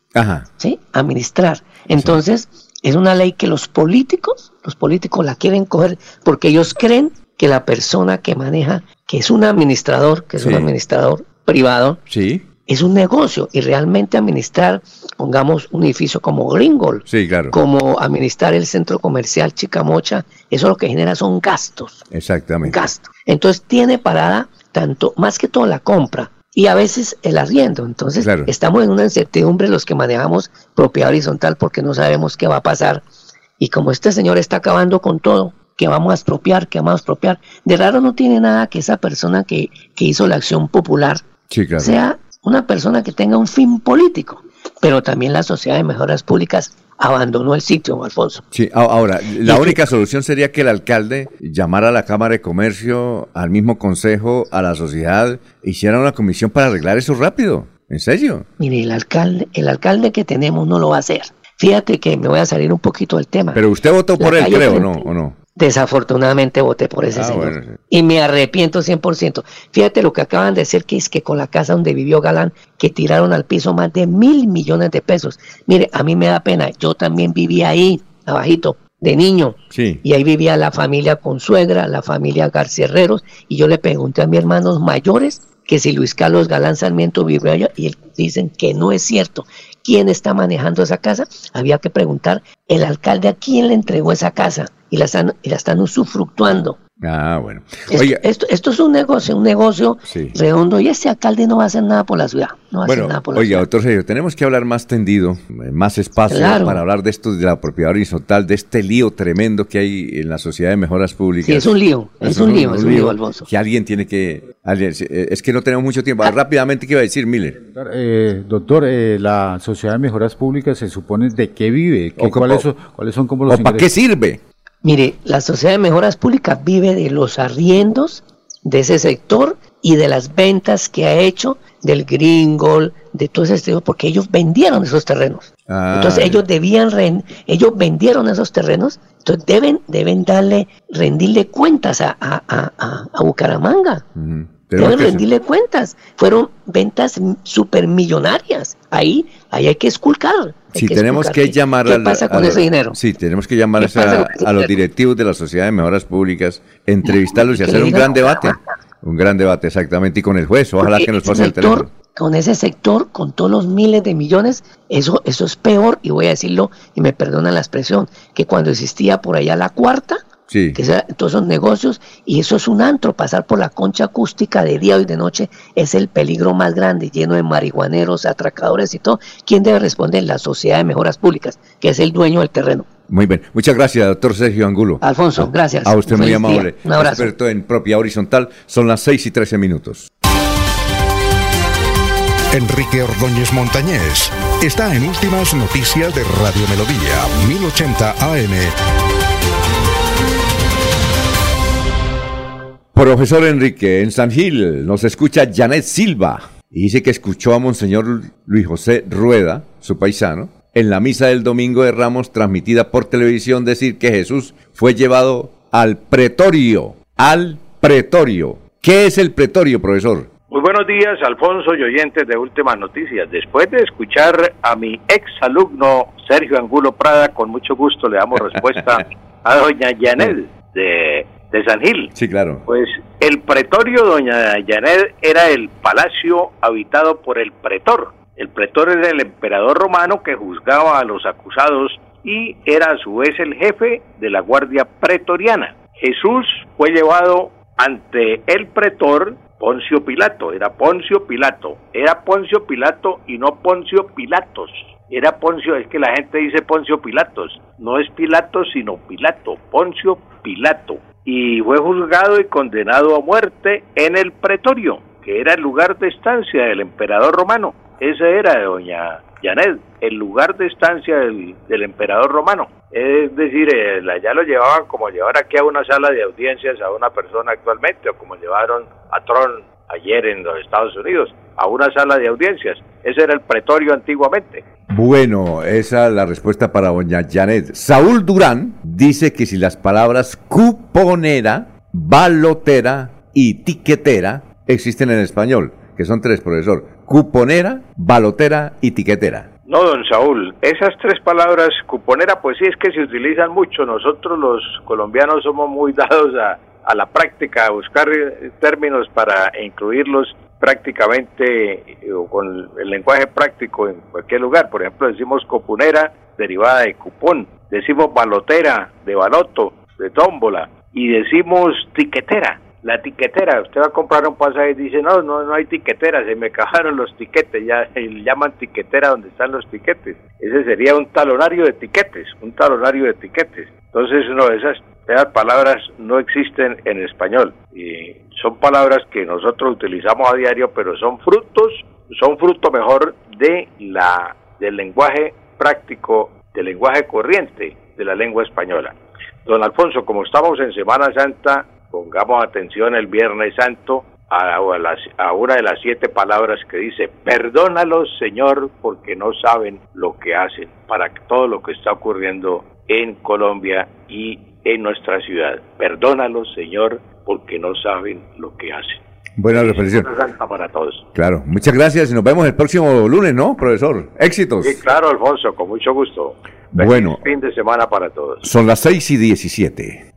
Speaker 17: ¿sí? Administrar. Entonces, es una ley que los políticos, los políticos la quieren coger porque ellos creen que la persona que maneja, que es un administrador, que es un administrador privado,
Speaker 1: sí.
Speaker 17: es un negocio y realmente administrar, pongamos un edificio como Gringol,
Speaker 1: sí, claro.
Speaker 17: como administrar el centro comercial Chicamocha, eso lo que genera son gastos.
Speaker 1: Exactamente.
Speaker 17: Gastos. Entonces tiene parada tanto, más que todo la compra, y a veces el arriendo. Entonces, estamos en una incertidumbre los que manejamos propiedad horizontal porque no sabemos qué va a pasar. Y como este señor está acabando con todo, que vamos a expropiar, que vamos a expropiar, de raro no tiene nada que esa persona que, que hizo la acción popular sea una persona que tenga un fin político. Pero también la Sociedad de Mejoras Públicas abandonó el sitio, Alfonso.
Speaker 1: Sí, ahora, la única solución sería que el alcalde llamara a la Cámara de Comercio, al mismo consejo, a la sociedad, hiciera una comisión para arreglar eso rápido. ¿En serio?
Speaker 17: Mire, el alcalde, el alcalde que tenemos no lo va a hacer. Fíjate que me voy a salir un poquito del tema.
Speaker 1: Pero usted votó por él, creo, ¿no? ¿O no?
Speaker 17: Desafortunadamente voté por ese ah, señor. Y me arrepiento 100%. Fíjate lo que acaban de decir, que es que con la casa donde vivió Galán, que tiraron al piso más de mil millones de pesos. Mire, a mí me da pena. Yo también vivía ahí, abajito, de niño.
Speaker 1: Sí.
Speaker 17: Y ahí vivía la familia Consuegra, la familia García Herreros. Y yo le pregunté a mis hermanos mayores que si Luis Carlos Galán Sarmiento vivía allá. Y dicen que no es cierto. ¿Quién está manejando esa casa? Había que preguntar el alcalde a quién le entregó esa casa y la están, y la están usufructuando.
Speaker 1: Ah, bueno.
Speaker 17: Esto, esto, es un negocio, un negocio redondo y ese alcalde no va a hacer nada por la ciudad. No va a hacer nada por la
Speaker 1: oiga, doctor Sergio, tenemos que hablar más tendido, más espacio para hablar de esto de la propiedad horizontal, de este lío tremendo que hay en la sociedad de mejoras públicas.
Speaker 17: Sí, es un lío, es, un, lío, es un lío, Alfonso.
Speaker 1: Que alguien tiene que... Eh, es que no tenemos mucho tiempo. Rápidamente, ¿qué iba a decir, Miller?
Speaker 5: Eh, doctor, eh, la sociedad de mejoras públicas se supone de qué vive, cuáles, son, cuáles son como los...
Speaker 1: ¿Para qué sirve?
Speaker 17: Mire, la Sociedad de Mejoras Públicas vive de los arriendos de ese sector y de las ventas que ha hecho del Gringol, de todo ese sector, porque ellos vendieron esos terrenos. Ah, entonces ellos debían, ellos vendieron esos terrenos, entonces deben, deben darle, rendirle cuentas a, a, Bucaramanga. Deben rendirle cuentas. Fueron ventas supermillonarias. Ahí, ahí hay que esculcar.
Speaker 1: Sí, tenemos que llamar
Speaker 17: ¿Qué pasa con ese dinero?
Speaker 1: Sí, tenemos que llamar a, los directivos de la Sociedad de Mejoras Públicas, entrevistarlos y hacer un gran debate. Un gran debate, exactamente, y con el juez. Ojalá que nos pase el teléfono.
Speaker 17: Con ese sector, con todos los miles de millones, eso, eso es peor, y voy a decirlo, y me perdonan la expresión, que cuando existía por allá la cuarta, Sí. Que sea, todos esos negocios, y eso es un antro, pasar por la concha acústica de día y de noche es el peligro más grande, lleno de marihuaneros, atracadores y todo. ¿Quién debe responder? La Sociedad de Mejoras Públicas, que es el dueño del terreno.
Speaker 1: Muy bien. Muchas gracias, doctor Sergio Angulo.
Speaker 17: Alfonso, gracias.
Speaker 1: A usted muy amable.
Speaker 17: Un abrazo.
Speaker 1: Experto en propia horizontal. Son las 6 y 13 minutos.
Speaker 2: Enrique Ordóñez Montañés está en Últimas Noticias de Radio Melodía, 1080 AM.
Speaker 1: Profesor Enrique, en San Gil nos escucha Janet Silva y dice que escuchó a Monseñor Luis José Rueda, su paisano, en la misa del Domingo de Ramos transmitida por televisión decir que Jesús fue llevado al pretorio, al pretorio. ¿Qué es el pretorio, profesor?
Speaker 18: Muy buenos días, Alfonso y oyentes de Últimas Noticias. Después de escuchar a mi ex alumno Sergio Angulo Prada, con mucho gusto le damos respuesta a doña Yanel de de San Gil.
Speaker 1: Sí, claro.
Speaker 18: Pues el pretorio, doña Janet, era el palacio habitado por el pretor. El pretor era el emperador romano que juzgaba a los acusados y era a su vez el jefe de la guardia pretoriana. Jesús fue llevado ante el pretor Poncio Pilato, era Poncio Pilato, era Poncio Pilato y no Poncio Pilatos. Era Poncio, es que la gente dice Poncio Pilatos, no es Pilato sino Pilato, Poncio Pilato y fue juzgado y condenado a muerte en el pretorio, que era el lugar de estancia del emperador romano. Ese era, doña Janet, el lugar de estancia del, emperador romano. Es decir, eh, ya lo llevaban como llevar aquí a una sala de audiencias a una persona actualmente, o como llevaron a Tron ayer en los Estados Unidos, a una sala de audiencias. Ese era el pretorio antiguamente.
Speaker 1: Bueno, esa es la respuesta para doña Janet. Saúl Durán dice que si las palabras cuponera, balotera y tiquetera existen en español, que son tres, profesor. Cuponera, balotera y tiquetera.
Speaker 18: No, don Saúl, esas tres palabras, cuponera, pues sí es que se utilizan mucho. Nosotros los colombianos somos muy dados a, a la práctica, a buscar términos para incluirlos prácticamente eh, o con el lenguaje práctico en cualquier lugar. Por ejemplo, decimos copunera derivada de cupón, decimos balotera de baloto, de tómbola y decimos tiquetera. La tiquetera, usted va a comprar un pasaje y dice, no, no, no hay tiquetera, se me acabaron los tiquetes, ya le llaman tiquetera donde están los tiquetes. Ese sería un talonario de tiquetes, un talonario de tiquetes. Entonces, no, esas esas palabras no existen en español y son palabras que nosotros utilizamos a diario, pero son frutos, son fruto mejor de la del lenguaje práctico, del lenguaje corriente de la lengua española. Don Alfonso, como estamos en Semana Santa, pongamos atención el Viernes Santo a, a, una de las siete palabras que dice, perdónalos Señor porque no saben lo que hacen, para todo lo que está ocurriendo en Colombia y en nuestra ciudad. Perdónalos, Señor, porque no saben lo que hacen.
Speaker 1: Buena reflexión.
Speaker 18: para todos.
Speaker 1: Claro, muchas gracias y nos vemos el próximo lunes, ¿no, profesor? Éxitos.
Speaker 18: Sí, claro, Alfonso, con mucho gusto.
Speaker 1: Bueno.
Speaker 18: Fin de semana para todos.
Speaker 1: Son las 6 y 17.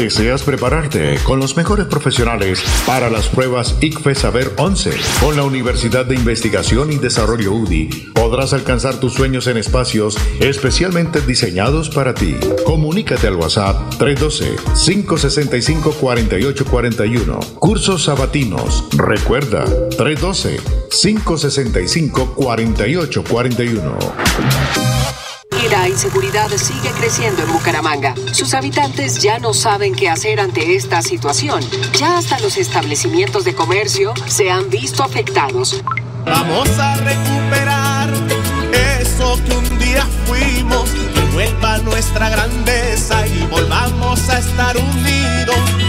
Speaker 11: ¿Deseas prepararte con los mejores profesionales para las pruebas ICFE Saber 11 con la Universidad de Investigación y Desarrollo UDI? Podrás alcanzar tus sueños en espacios especialmente diseñados para ti. Comunícate al WhatsApp 312-565-4841. Cursos sabatinos. Recuerda, 312-565-4841.
Speaker 10: La inseguridad sigue creciendo en Bucaramanga. Sus habitantes ya no saben qué hacer ante esta situación. Ya hasta los establecimientos de comercio se han visto afectados.
Speaker 9: Vamos a recuperar eso que un día fuimos, que vuelva nuestra grandeza y volvamos a estar unidos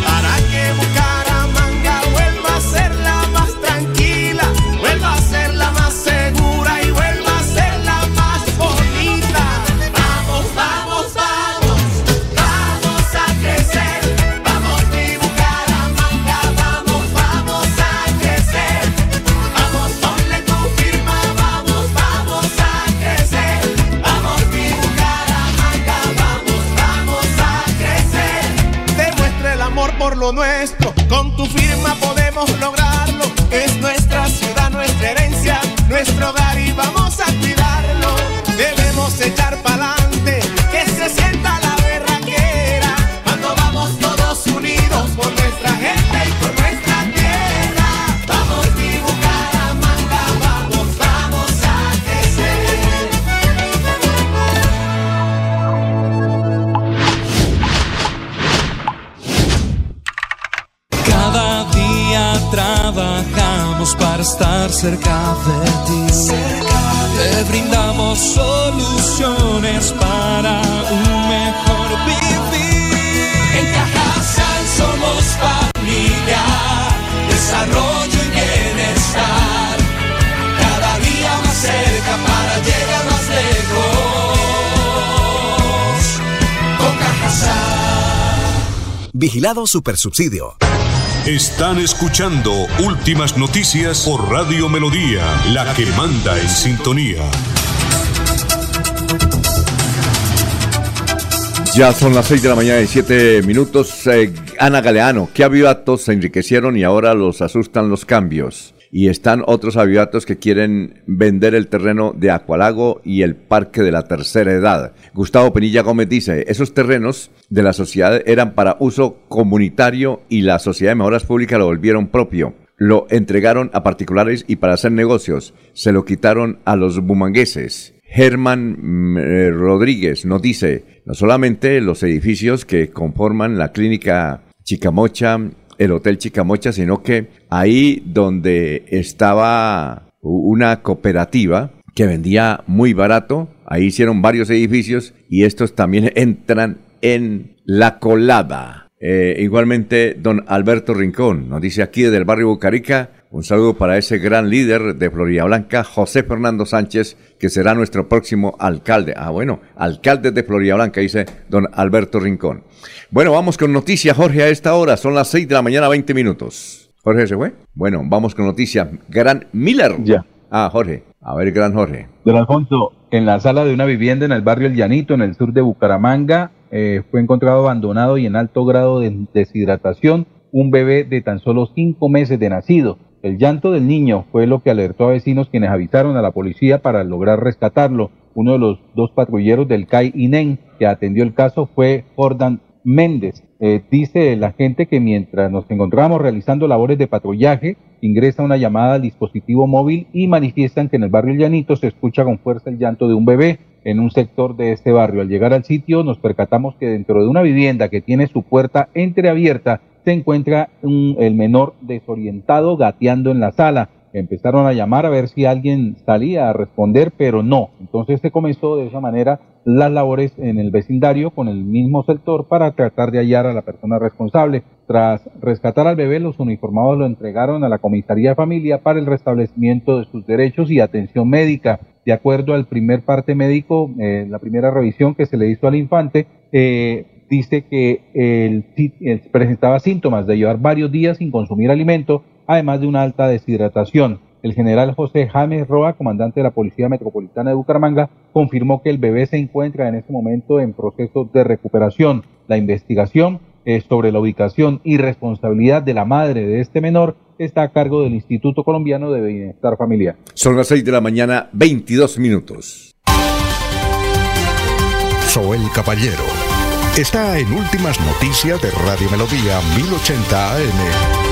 Speaker 19: Vigilado Supersubsidio.
Speaker 8: Están escuchando Últimas Noticias por Radio Melodía, la que manda en sintonía.
Speaker 1: Ya son las 6 de la mañana y 7 minutos. Eh, Ana Galeano, ¿qué avivatos se enriquecieron y ahora los asustan los cambios? Y están otros avivatos que quieren vender el terreno de Acualago y el Parque de la Tercera Edad. Gustavo Penilla Gómez dice, esos terrenos de la sociedad eran para uso comunitario y la Sociedad de Mejoras Públicas lo volvieron propio. Lo entregaron a particulares y para hacer negocios se lo quitaron a los bumangueses. Germán mm, eh, Rodríguez nos dice, no solamente los edificios que conforman la clínica Chicamocha, el Hotel Chicamocha, sino que ahí donde estaba una cooperativa que vendía muy barato, ahí hicieron varios edificios y estos también entran en la colada. Eh, igualmente, don Alberto Rincón nos dice aquí desde el barrio Bucarica, un saludo para ese gran líder de Florida Blanca, José Fernando Sánchez, que será nuestro próximo alcalde. Ah, bueno, alcalde de Florida Blanca, dice don Alberto Rincón. Bueno, vamos con noticias, Jorge, a esta hora. Son las 6 de la mañana, 20 minutos. Jorge se fue. Bueno, vamos con noticias. Gran Miller.
Speaker 6: Ya.
Speaker 1: Ah, Jorge. A ver, gran Jorge.
Speaker 6: Don Alfonso, en la sala de una vivienda en el barrio El Llanito, en el sur de Bucaramanga, eh, fue encontrado abandonado y en alto grado de deshidratación un bebé de tan solo cinco meses de nacido. El llanto del niño fue lo que alertó a vecinos quienes avisaron a la policía para lograr rescatarlo. Uno de los dos patrulleros del CAI INEN que atendió el caso fue Jordan Méndez. Eh, dice la gente que mientras nos encontramos realizando labores de patrullaje, ingresa una llamada al dispositivo móvil y manifiestan que en el barrio Llanito se escucha con fuerza el llanto de un bebé en un sector de este barrio. Al llegar al sitio nos percatamos que dentro de una vivienda que tiene su puerta entreabierta se encuentra el menor desorientado gateando en la sala. Empezaron a llamar a ver si alguien salía a responder, pero no. Entonces se comenzó de esa manera las labores en el vecindario con el mismo sector para tratar de hallar a la persona responsable. Tras rescatar al bebé, los uniformados lo entregaron a la comisaría de familia para el restablecimiento de sus derechos y atención médica. De acuerdo al primer parte médico, eh, la primera revisión que se le hizo al infante, eh, dice que él, presentaba síntomas de llevar varios días sin consumir alimento, además de una alta deshidratación. El general José James Roa, comandante de la Policía Metropolitana de Bucaramanga, confirmó que el bebé se encuentra en este momento en proceso de recuperación. La investigación sobre la ubicación y responsabilidad de la madre de este menor está a cargo del Instituto Colombiano de Bienestar Familiar.
Speaker 1: Son las 6 de la mañana, 22 minutos.
Speaker 2: Soy el Caballero está en Últimas Noticias de Radio Melodía 1080 AM.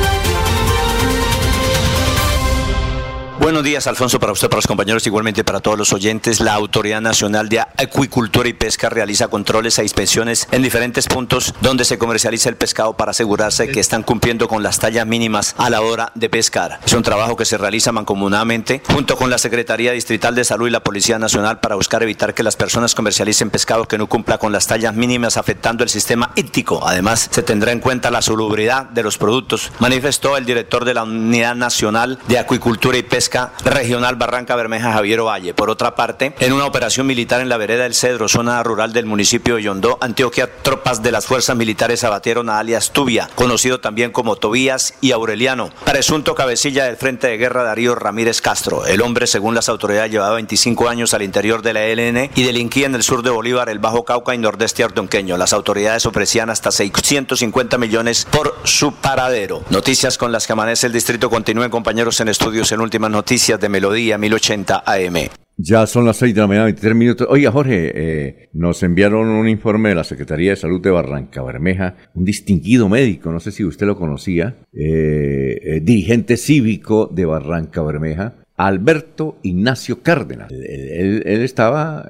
Speaker 20: Buenos días, Alfonso, para usted, para los compañeros, igualmente para todos los oyentes. La Autoridad Nacional de Acuicultura y Pesca realiza controles e inspecciones en diferentes puntos donde se comercializa el pescado para asegurarse que están cumpliendo con las tallas mínimas a la hora de pescar. Es un trabajo que se realiza mancomunadamente junto con la Secretaría Distrital de Salud y la Policía Nacional para buscar evitar que las personas comercialicen pescado que no cumpla con las tallas mínimas afectando el sistema ético. Además, se tendrá en cuenta la salubridad de los productos, manifestó el director de la Unidad Nacional de Acuicultura y Pesca Regional Barranca Bermeja Javier Valle. Por otra parte, en una operación militar en la vereda del Cedro, zona rural del municipio de Yondó, Antioquia, tropas de las fuerzas militares abatieron a alias Tubia, conocido también como Tobías y Aureliano, presunto cabecilla del Frente de Guerra Darío Ramírez Castro. El hombre, según las autoridades, llevaba 25 años al interior de la ELN y delinquía en el sur de Bolívar, el Bajo Cauca y Nordeste Ardonqueño. Las autoridades ofrecían hasta 650 millones por su paradero. Noticias con las que amanece el distrito. Continúen, compañeros, en estudios en últimas noticias de Melodía 1080 AM.
Speaker 1: Ya son las 6 de la mañana, 23 minutos. Oiga, Jorge, eh, nos enviaron un informe de la Secretaría de Salud de Barranca Bermeja, un distinguido médico, no sé si usted lo conocía, eh, eh, dirigente cívico de Barranca Bermeja, Alberto Ignacio Cárdenas. Él, estaba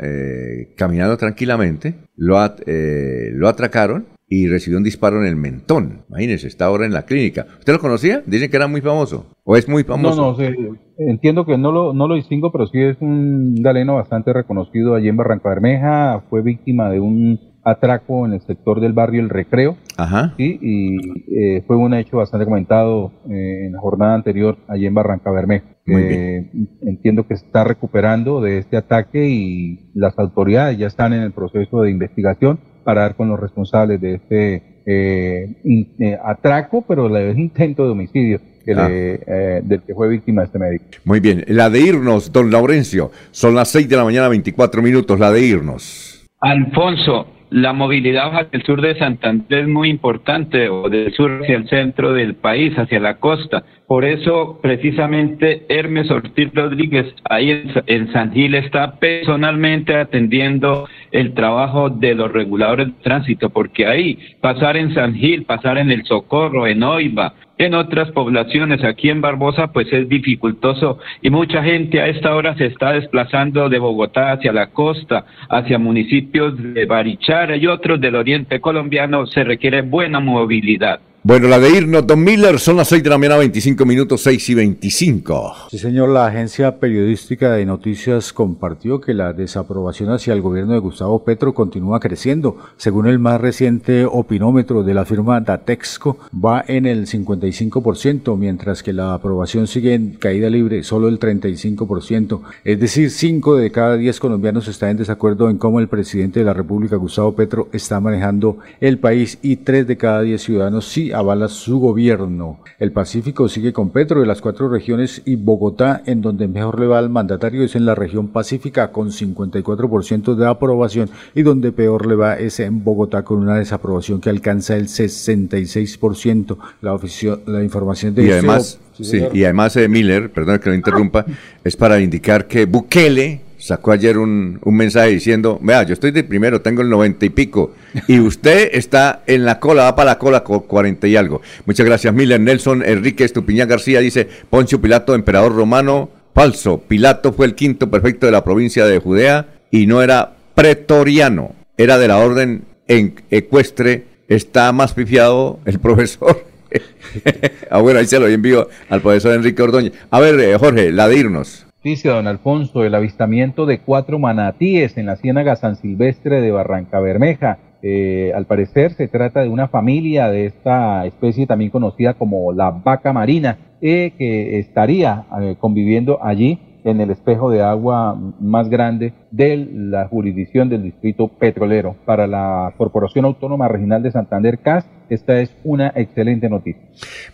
Speaker 1: caminando tranquilamente, lo, lo atracaron y recibió un disparo en el mentón. Imagínese, está ahora en la clínica. ¿Usted lo conocía? Dicen que era muy famoso. ¿O es muy famoso?
Speaker 6: No, no, sí, entiendo que no lo, no lo distingo, pero sí es un galeno bastante reconocido allí en Barranca Bermeja. Fue víctima de un atraco en el sector del barrio El Recreo.
Speaker 1: Ajá.
Speaker 6: ¿sí? Y eh, fue un hecho bastante comentado eh, en la jornada anterior allí en Barranca Bermeja.
Speaker 1: Muy
Speaker 6: Eh, entiendo que se está recuperando de este ataque y las autoridades ya están en el proceso de investigación para dar con los responsables de este eh, in- eh, atraco, pero vez intento de homicidio que
Speaker 1: Ah.
Speaker 6: le, eh, del que fue víctima este médico.
Speaker 1: Muy bien. La de irnos, don Laurencio. Son las 6 de la mañana, 24 minutos. La de irnos.
Speaker 21: Alfonso, la movilidad hacia el sur de Santander es muy importante, o del sur hacia el centro del país, hacia la costa. Por eso, precisamente, Hermes Ortiz Rodríguez, ahí en, en San Gil, está personalmente atendiendo el trabajo de los reguladores de tránsito, porque ahí pasar en San Gil, pasar en El Socorro, en Oiva, en otras poblaciones, aquí en Barbosa, pues es dificultoso y mucha gente a esta hora se está desplazando de Bogotá hacia la costa, hacia municipios de Barichara y otros del oriente colombiano, se requiere buena movilidad.
Speaker 1: Bueno, la de irnos, don Miller, son las 6 de la mañana, 25 minutos, 6 y 25.
Speaker 5: Sí, señor, la agencia periodística de noticias compartió que la desaprobación hacia el gobierno de Gustavo Petro continúa creciendo. Según el más reciente opinómetro de la firma Datexco, va en el 55%, mientras que la aprobación sigue en caída libre, solo el 35%. Es decir, 5 de cada 10 colombianos están en desacuerdo en cómo el presidente de la República, Gustavo Petro, está manejando el país y 3 de cada 10 ciudadanos sí avala su gobierno. El Pacífico sigue con Petro de las cuatro regiones y Bogotá, en donde mejor le va al mandatario, es en la región pacífica con 54% de aprobación y donde peor le va es en Bogotá con una desaprobación que alcanza el 66%. La, oficio- la información de
Speaker 1: Y
Speaker 5: este
Speaker 1: además,
Speaker 5: op- sí,
Speaker 1: sí,
Speaker 5: señor.
Speaker 1: y además eh, Miller, perdón que lo interrumpa, es para indicar que Bukele sacó ayer un, un mensaje diciendo, vea, yo estoy de primero, tengo el 90 y pico, y usted está en la cola, va para la cola con 40 y algo. Muchas gracias, Miller. Nelson Enrique Estupiñán García dice, Poncio Pilato, emperador romano, falso. Pilato fue el quinto perfecto de la provincia de Judea y no era pretoriano, era de la orden en ecuestre. Está más pifiado el profesor. ah, bueno, ahí se lo envío al profesor Enrique Ordóñez. A ver, eh, Jorge, la de irnos.
Speaker 6: Noticia, don Alfonso, el avistamiento de cuatro manatíes en la ciénaga San Silvestre de Barranca Bermeja. Eh, al parecer se trata de una familia de esta especie también conocida como la vaca marina, eh, que estaría eh, conviviendo allí en el espejo de agua más grande de la jurisdicción del distrito petrolero. Para la Corporación Autónoma Regional de Santander, CAS, esta es una excelente noticia.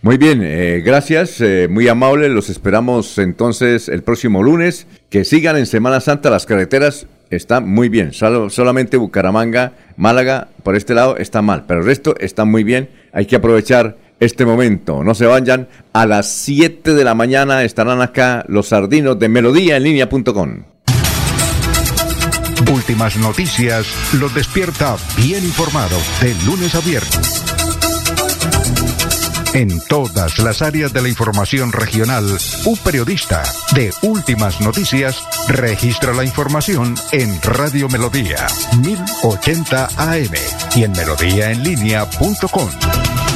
Speaker 1: Muy bien, eh, gracias, eh, muy amable. Los esperamos entonces el próximo lunes. Que sigan en Semana Santa las carreteras. Está muy bien. Solo- solamente Bucaramanga, Málaga, por este lado está mal. Pero el resto está muy bien. Hay que aprovechar este momento. No se vayan. A las 7 de la mañana estarán acá los sardinos de Melodía.
Speaker 2: Últimas noticias los despierta bien informados de lunes a viernes. En todas las áreas de la información regional, un periodista de Últimas Noticias registra la información en Radio Melodía 1080 AM y en melodíaenlínea.com.